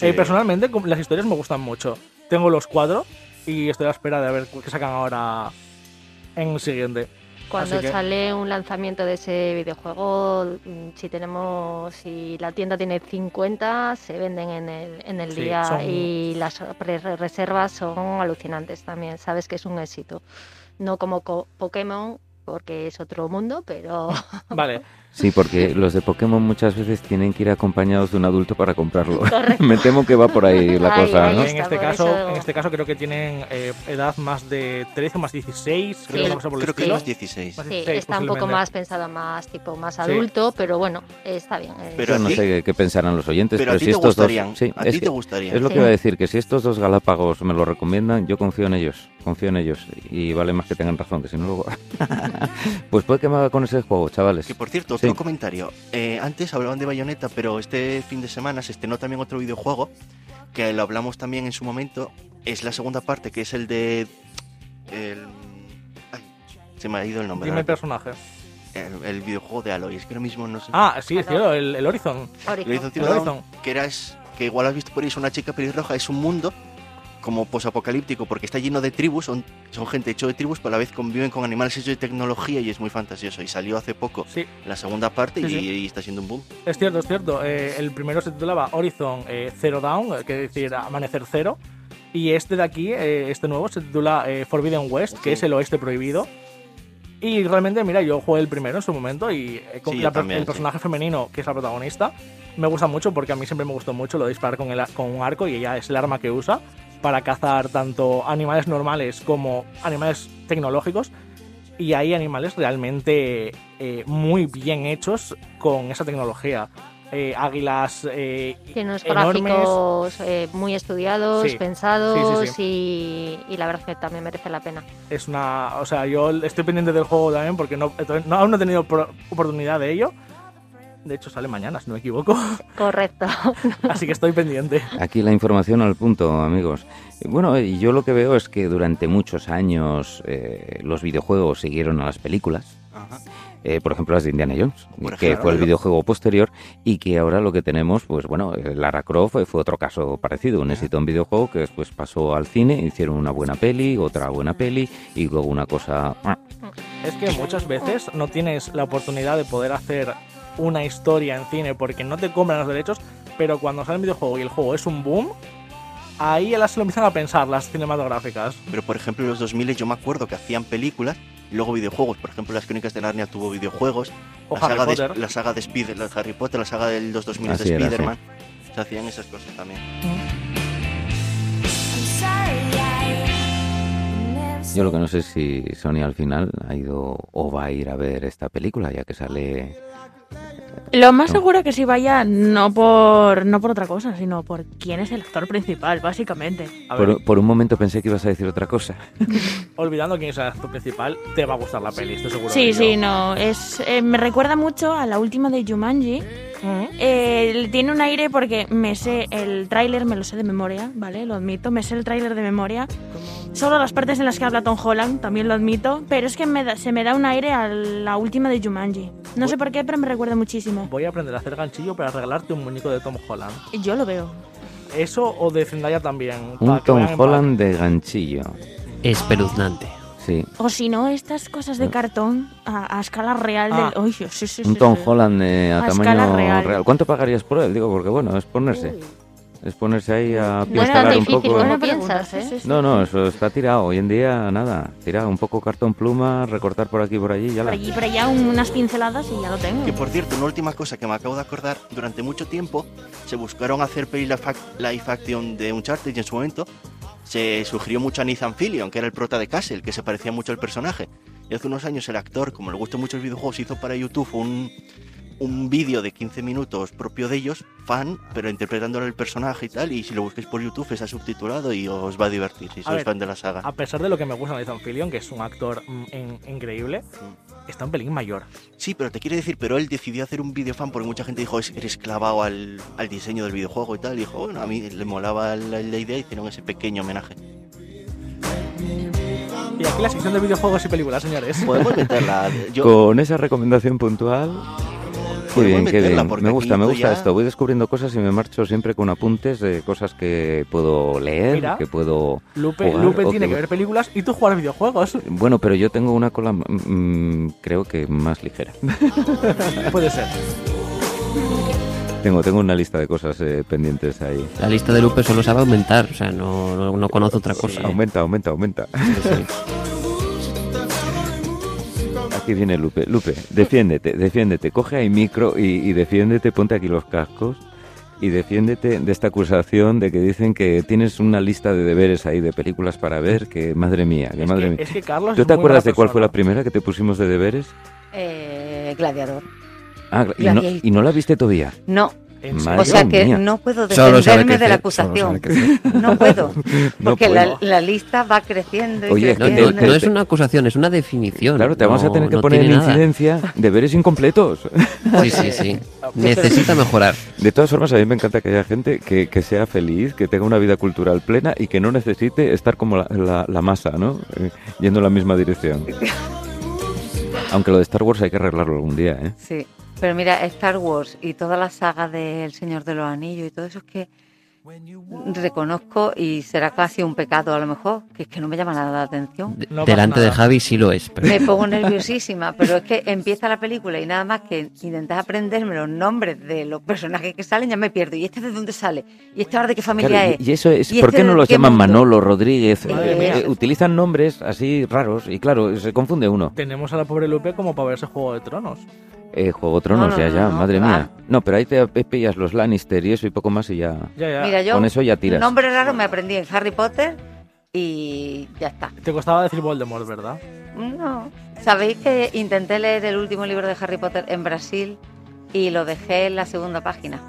Eh, personalmente, com- las historias me gustan mucho. Tengo los cuatro y estoy a la espera de ver qué sacan ahora en el siguiente. Cuando que- sale un lanzamiento de ese videojuego, mm, si tenemos, si la tienda tiene 50, se venden en el, en el Sí, día son- y las reservas son alucinantes también. Sabes que es un éxito. No como co- Pokémon, porque es otro mundo, pero Vale. [LAUGHS] Sí, porque los de Pokémon muchas veces tienen que ir acompañados de un adulto para comprarlo. [LAUGHS] Correcto. Me temo que va por ahí la Ahí, cosa, ahí ¿no? En este, caso, eso- en este caso creo que tienen eh, edad más de 13 o más 16. Creo, Sí. por el Creo que es más 16. Más sí, 16, está un poco más pensado más tipo más Sí. adulto, pero bueno, está bien. eh. Pero no sé qué- qué pensarán los oyentes, pero pero, a ti si te estos gustarían, dos, sí, a es ti que- te gustarían. Es lo Sí. que iba a decir, que si estos dos galápagos me lo recomiendan, yo confío en ellos, confío en ellos y vale más que tengan razón, que si no luego, [LAUGHS] pues puede que me haga con ese juego, chavales. Que por cierto, Sí. otro comentario. Eh, antes hablaban de Bayonetta, pero este fin de semana se estrenó también otro videojuego que lo hablamos también en su momento. Es la segunda parte, que es el de. El, ay, se me ha ido el nombre. Dime el personaje. El, el videojuego de Aloy, es que ahora mismo no sé. Ah, sí, es cierto, el, el Horizon. Horizon. Lo El Horizon. que era es, que igual has visto por ahí, es una chica pelirroja, es un mundo como posapocalíptico, porque está lleno de tribus, son, son gente hecho de tribus, pero a la vez conviven con animales hechos de tecnología y es muy fantasioso. Y salió hace poco Sí. la segunda parte Sí, y, sí. y está siendo un boom. Es cierto, es cierto. Eh, el primero se titulaba Horizon eh, Zero Dawn, eh, que decir Amanecer Cero. Y este de aquí, eh, este nuevo, se titula eh, Forbidden West, que es el oeste prohibido. Y realmente, mira, yo jugué el primero en su momento y eh, con la también, el personaje femenino, que es la protagonista, me gusta mucho porque a mí siempre me gustó mucho lo de disparar con, el, con un arco y ella es el arma que usa para cazar tanto animales normales como animales tecnológicos. Y hay animales realmente eh, muy bien hechos con esa tecnología. Eh, águilas eh, Tiene unos enormes. gráficos eh, muy estudiados, Sí. pensados Sí, sí. Y, y la verdad que también merece la pena. Es una. O sea, yo estoy pendiente del juego también porque no, no- aún no he tenido oportunidad de ello. De hecho, sale mañana, si no me equivoco. [LAUGHS] Correcto. Así que estoy pendiente. Aquí la información al punto, amigos. Eh, Bueno, y yo lo que veo es que durante muchos años eh, los videojuegos siguieron a las películas. Ajá. Eh, por ejemplo, las de Indiana Jones, Por que ejemplo, fue el videojuego posterior y que ahora lo que tenemos, pues bueno, eh, Lara Croft fue, otro caso parecido, un éxito en videojuego que después pasó al cine, hicieron una buena peli, otra buena peli y luego una cosa... Es que muchas veces no tienes la oportunidad de poder hacer una historia en cine porque no te compran los derechos, pero cuando sale el videojuego y el juego es un boom, ahí ya las lo empiezan a pensar las cinematográficas. Pero por ejemplo, en los 2000 yo me acuerdo que hacían películas y luego videojuegos. Por ejemplo, las Crónicas de Narnia tuvo videojuegos. O la, Harry saga de, la saga de Spider, la de Harry Potter, la saga de los 2000 Así de Spider-Man. Se hacían esas cosas también. Yo lo que no sé es si Sony al final ha ido o va a ir a ver esta película, ya que sale... Lo más seguro es que sí vaya no por no por otra cosa, sino por quién es el actor principal, básicamente. A ver, Por, por un momento pensé que ibas a decir otra cosa. [LAUGHS] olvidando quién es el actor principal, te va a gustar la peli, estoy seguro. de Sí, sí, no. Es, eh, me recuerda mucho a la última de Jumanji. Eh, tiene un aire porque me sé el tráiler, me lo sé de memoria, ¿vale? Lo admito, me sé el tráiler de memoria. Solo las partes en las que habla Tom Holland, también lo admito. Pero es que me da- se me da un aire a la última de Jumanji. No sé por qué, pero me recuerda muchísimo. Voy a aprender a hacer ganchillo para regalarte un muñeco de Tom Holland. Yo lo veo. Eso o de Zendaya también. Un Tom Holland de ganchillo. Espeluznante. Sí. O si no, estas cosas de cartón a, a escala real Ah. del... Sí, sí, Un sí, Tom sí. Holland eh, a, A tamaño escala real. ¿Cuánto pagarías por él? Digo, porque bueno, es ponerse. Es ponerse ahí a No pincelar un poco. como piensas, ¿eh? No, no, eso está tirado. Hoy en día, nada. Tirado un poco cartón pluma, recortar por aquí y por allí ya Por la. allí, por allá, unas pinceladas y ya lo tengo. Que por cierto, una última cosa que me acabo de acordar, durante mucho tiempo se buscaron hacer peli live ac- live action de Uncharted y en su momento se sugirió mucho a Nathan Fillion, que era el prota de Castle, que se parecía mucho al personaje. Y hace unos años el actor, como le gustan mucho los videojuegos, hizo para YouTube un, un vídeo de 15 minutos propio de ellos, fan, pero interpretándole el personaje y tal, y si lo busquéis por YouTube está subtitulado y os va a divertir si A sois ver, fan de la saga. A pesar de lo que me gusta de Nathan Fillion, que es un actor mm, in- increíble, está un pelín mayor. Sí, pero te quiere decir, pero él decidió hacer un videofan porque mucha gente dijo, "Es- eres clavado al, al diseño del videojuego y tal. Y dijo, bueno, a mí le molaba la, la idea y hicieron ese pequeño homenaje. Y aquí la sección de videojuegos y películas, señores. Podemos [LAUGHS] meterla. Yo, Con esa recomendación puntual. Qué bien, qué bien. Me gusta, me gusta ya- esto. Voy descubriendo cosas y me marcho siempre con apuntes de cosas que puedo leer, Mira, que puedo. Lupe, jugar Lupe tiene que ver películas y tú jugar videojuegos. Bueno, pero yo tengo una cola, mm, creo que más ligera. [LAUGHS] Puede ser. Tengo, tengo una lista de cosas eh, pendientes ahí. La lista de Lupe solo sabe aumentar, o sea, no, no, no conoce otra cosa. Aumenta, aumenta, aumenta. Aquí viene Lupe. Lupe, defiéndete, defiéndete. Coge ahí micro y, y defiéndete, ponte aquí los cascos y defiéndete de esta acusación de que dicen que tienes una lista de deberes ahí de películas para ver, que madre mía, que madre que- mía. es que Carlos ¿Tú es te acuerdas de cuál fue la primera que te pusimos de deberes? Eh, gladiador. Ah, y no, Gladiator. y no la viste todavía. No. Madre O sea que mía. no puedo defenderme de la acusación. [LAUGHS] No puedo. [LAUGHS] No Porque puedo. la, la lista va creciendo y Oye, no, creciendo. no- no es una acusación, es una definición. Claro, te vamos a tener que no poner en nada. incidencia deberes incompletos. Sí, sí, sí. [LAUGHS] Necesita mejorar. De todas formas, a mí me encanta que haya gente que, que sea feliz, que tenga una vida cultural plena y que no necesite estar como la, la- la masa, ¿no? Eh, yendo en la misma dirección. Aunque lo de Star Wars hay que arreglarlo algún día, ¿eh? Sí, pero mira, Star Wars y toda la saga del Señor de los Anillos y todo eso es que reconozco y será casi un pecado a lo mejor, que es que no me llama nada la atención. Delante de Javi sí lo es. Pero... Me pongo nerviosísima, pero es que empieza la película y nada más que intentas aprenderme los nombres de los personajes que salen, ya me pierdo. ¿Y este de dónde sale? ¿Y este ahora de qué familia Claro, es? y, eso es, ¿Y ¿por este qué no de los qué llaman mundo? Manolo, Rodríguez? Eh, eh, utilizan nombres así raros y claro, se confunde uno. Tenemos a la pobre Lupe como para verse Juego de Tronos. Eh, Juego de Tronos, No, no, ya, no, ya, no, madre mía. No, pero ahí te pillas los Lannister y eso y poco más y ya. Ya, ya. Mira, yo Con eso ya tiras. nombre raro me aprendí en Harry Potter y ya está. Te costaba decir Voldemort, ¿verdad? No. ¿Sabéis que intenté leer el último libro de Harry Potter en Brasil y lo dejé en la segunda página?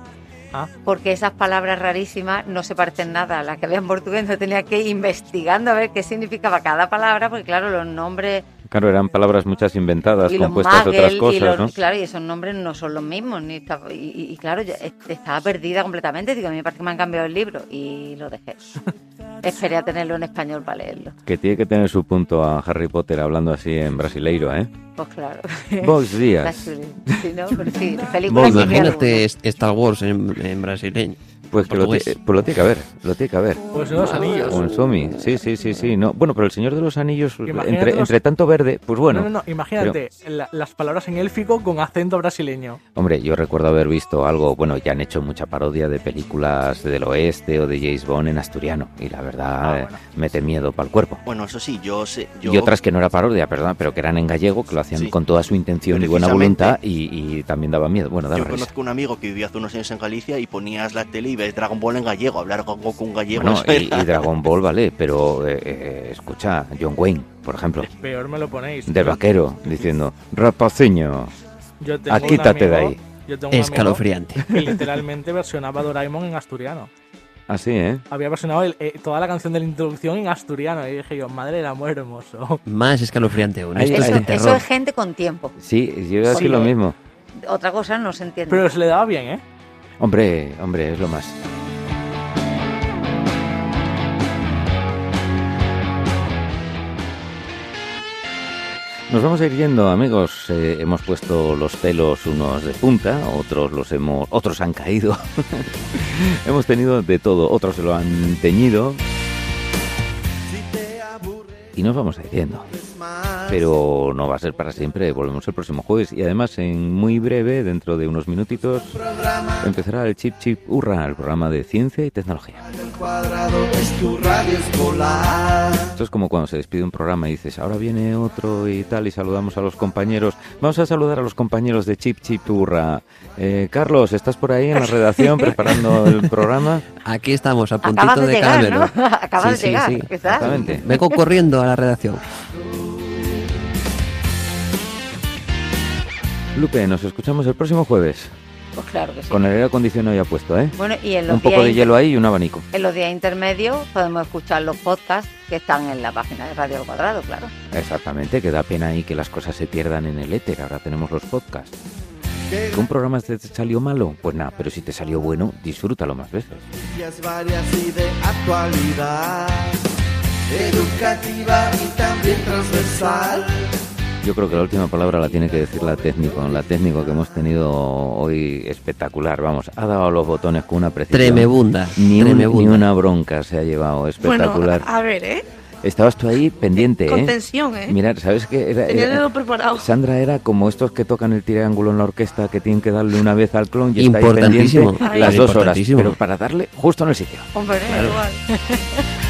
Ah. Porque esas palabras rarísimas no se parecen nada a las que había en portugués, entonces tenía que ir investigando a ver qué significaba cada palabra, porque claro, los nombres Claro, eran palabras muchas inventadas, y los compuestas de otras Magel y cosas, los, ¿no? claro, y esos nombres no son los mismos, ni estaba- y, y- y claro, yo estaba perdida completamente, digo, a mí me parece que me han cambiado el libro y lo dejé. [LAUGHS] Esperé a tenerlo en español para leerlo. Que tiene que tener su punto a Harry Potter hablando así en brasileiro, ¿eh? Pues claro. Bons días. Chuli- Sí, no, pero sí, Vos, imagínate Star Wars en, en brasileño. Pues, que lo, pues lo tiene que haber, lo tiene que haber. Pues los anillos. En Somi, sí, sí, sí, sí. No, bueno, pero el Señor de los Anillos, entre, los- entre tanto verde, pues bueno. no, no, no, imagínate la- las palabras en élfico con acento brasileño. Hombre, yo recuerdo haber visto algo, bueno, ya han hecho mucha parodia de películas del oeste o de James Bond en asturiano. Y la verdad, eh, mete miedo para el cuerpo. Bueno, eso sí, yo sé. Yo, Y otras que no era parodia, perdón, pero que eran en gallego, que lo hacían Sí. con toda su intención y buena voluntad y, y también daba miedo. Bueno, Yo risa. conozco un amigo que vivía hace unos años en Galicia y ponías la tele y Dragon Ball en gallego, hablar con Goku en gallego. Bueno, eso y, Dragon Ball, vale, pero eh, eh, escucha, John Wayne, por ejemplo, Peor me lo ponéis. de vaquero, diciendo, ah, un quítate de ahí. yo tengo Escalofriante. Que literalmente versionaba Doraemon en asturiano. Así, ¿eh? Había versionado el- eh, toda la canción de la introducción en asturiano. Y dije yo, madre del amor hermoso. Más escalofriante aún. Ahí- Esto es Eso, eso es gente con tiempo. Sí, yo iba a decir lo mismo. Otra cosa no se entiende. Pero se le daba bien, ¿eh? Hombre, hombre, es lo más. Nos vamos a ir yendo, amigos. Eh, hemos puesto los pelos unos de punta, otros los hemos, otros han caído. [LAUGHS] hemos tenido de todo, otros se lo han teñido. Y nos vamos a ir yendo. Pero no va a ser para siempre, volvemos el próximo jueves y además en muy breve, dentro de unos minutitos, empezará el Chip Chip Hurra, el programa de ciencia y tecnología. Esto es como cuando se despide un programa y dices, ahora viene otro y tal, y saludamos a los compañeros. Vamos a saludar a los compañeros de Chip Chip Hurra. Eh, Carlos, ¿estás por ahí en la redacción [LAUGHS] preparando el programa? Aquí estamos, a Acabas puntito de de, llegar, caramelo. ¿no? [LAUGHS] Acabas de Sí, llegar. Exactamente. Vengo corriendo a la redacción. Lupe, nos escuchamos el próximo jueves. Pues claro que sí. Con el aire acondicionado ya puesto, ¿eh? Bueno, y en los Un poco días de hielo ahí y un abanico. En los días intermedios podemos escuchar los podcasts que están en la página de Radio al Cuadrado, claro. Exactamente, que da pena ahí que las cosas se pierdan en el éter. Ahora tenemos los podcasts. ¿Que un programa te salió malo? Pues nada, pero si te salió bueno, disfrútalo más veces. Noticias varias y de actualidad. Educativa y también transversal. Yo creo que la última palabra la tiene que decir la técnico. La técnico que hemos tenido hoy espectacular. Vamos, ha dado los botones con una precisión. Tremebunda, Ni, un- tremebunda. ni una bronca se ha llevado. Espectacular. Bueno, a ver, ¿eh? Estabas tú ahí pendiente, Con ¿eh? tensión, ¿eh? Mira, ¿sabes qué? Era, Tenía el era- dedo preparado. Sandra era como estos que tocan el triángulo en la orquesta que tienen que darle una vez al clon y está ahí Importantísimo. pendiente las dos horas. Pero para darle justo en el sitio. Hombre, Claro. igual. [LAUGHS]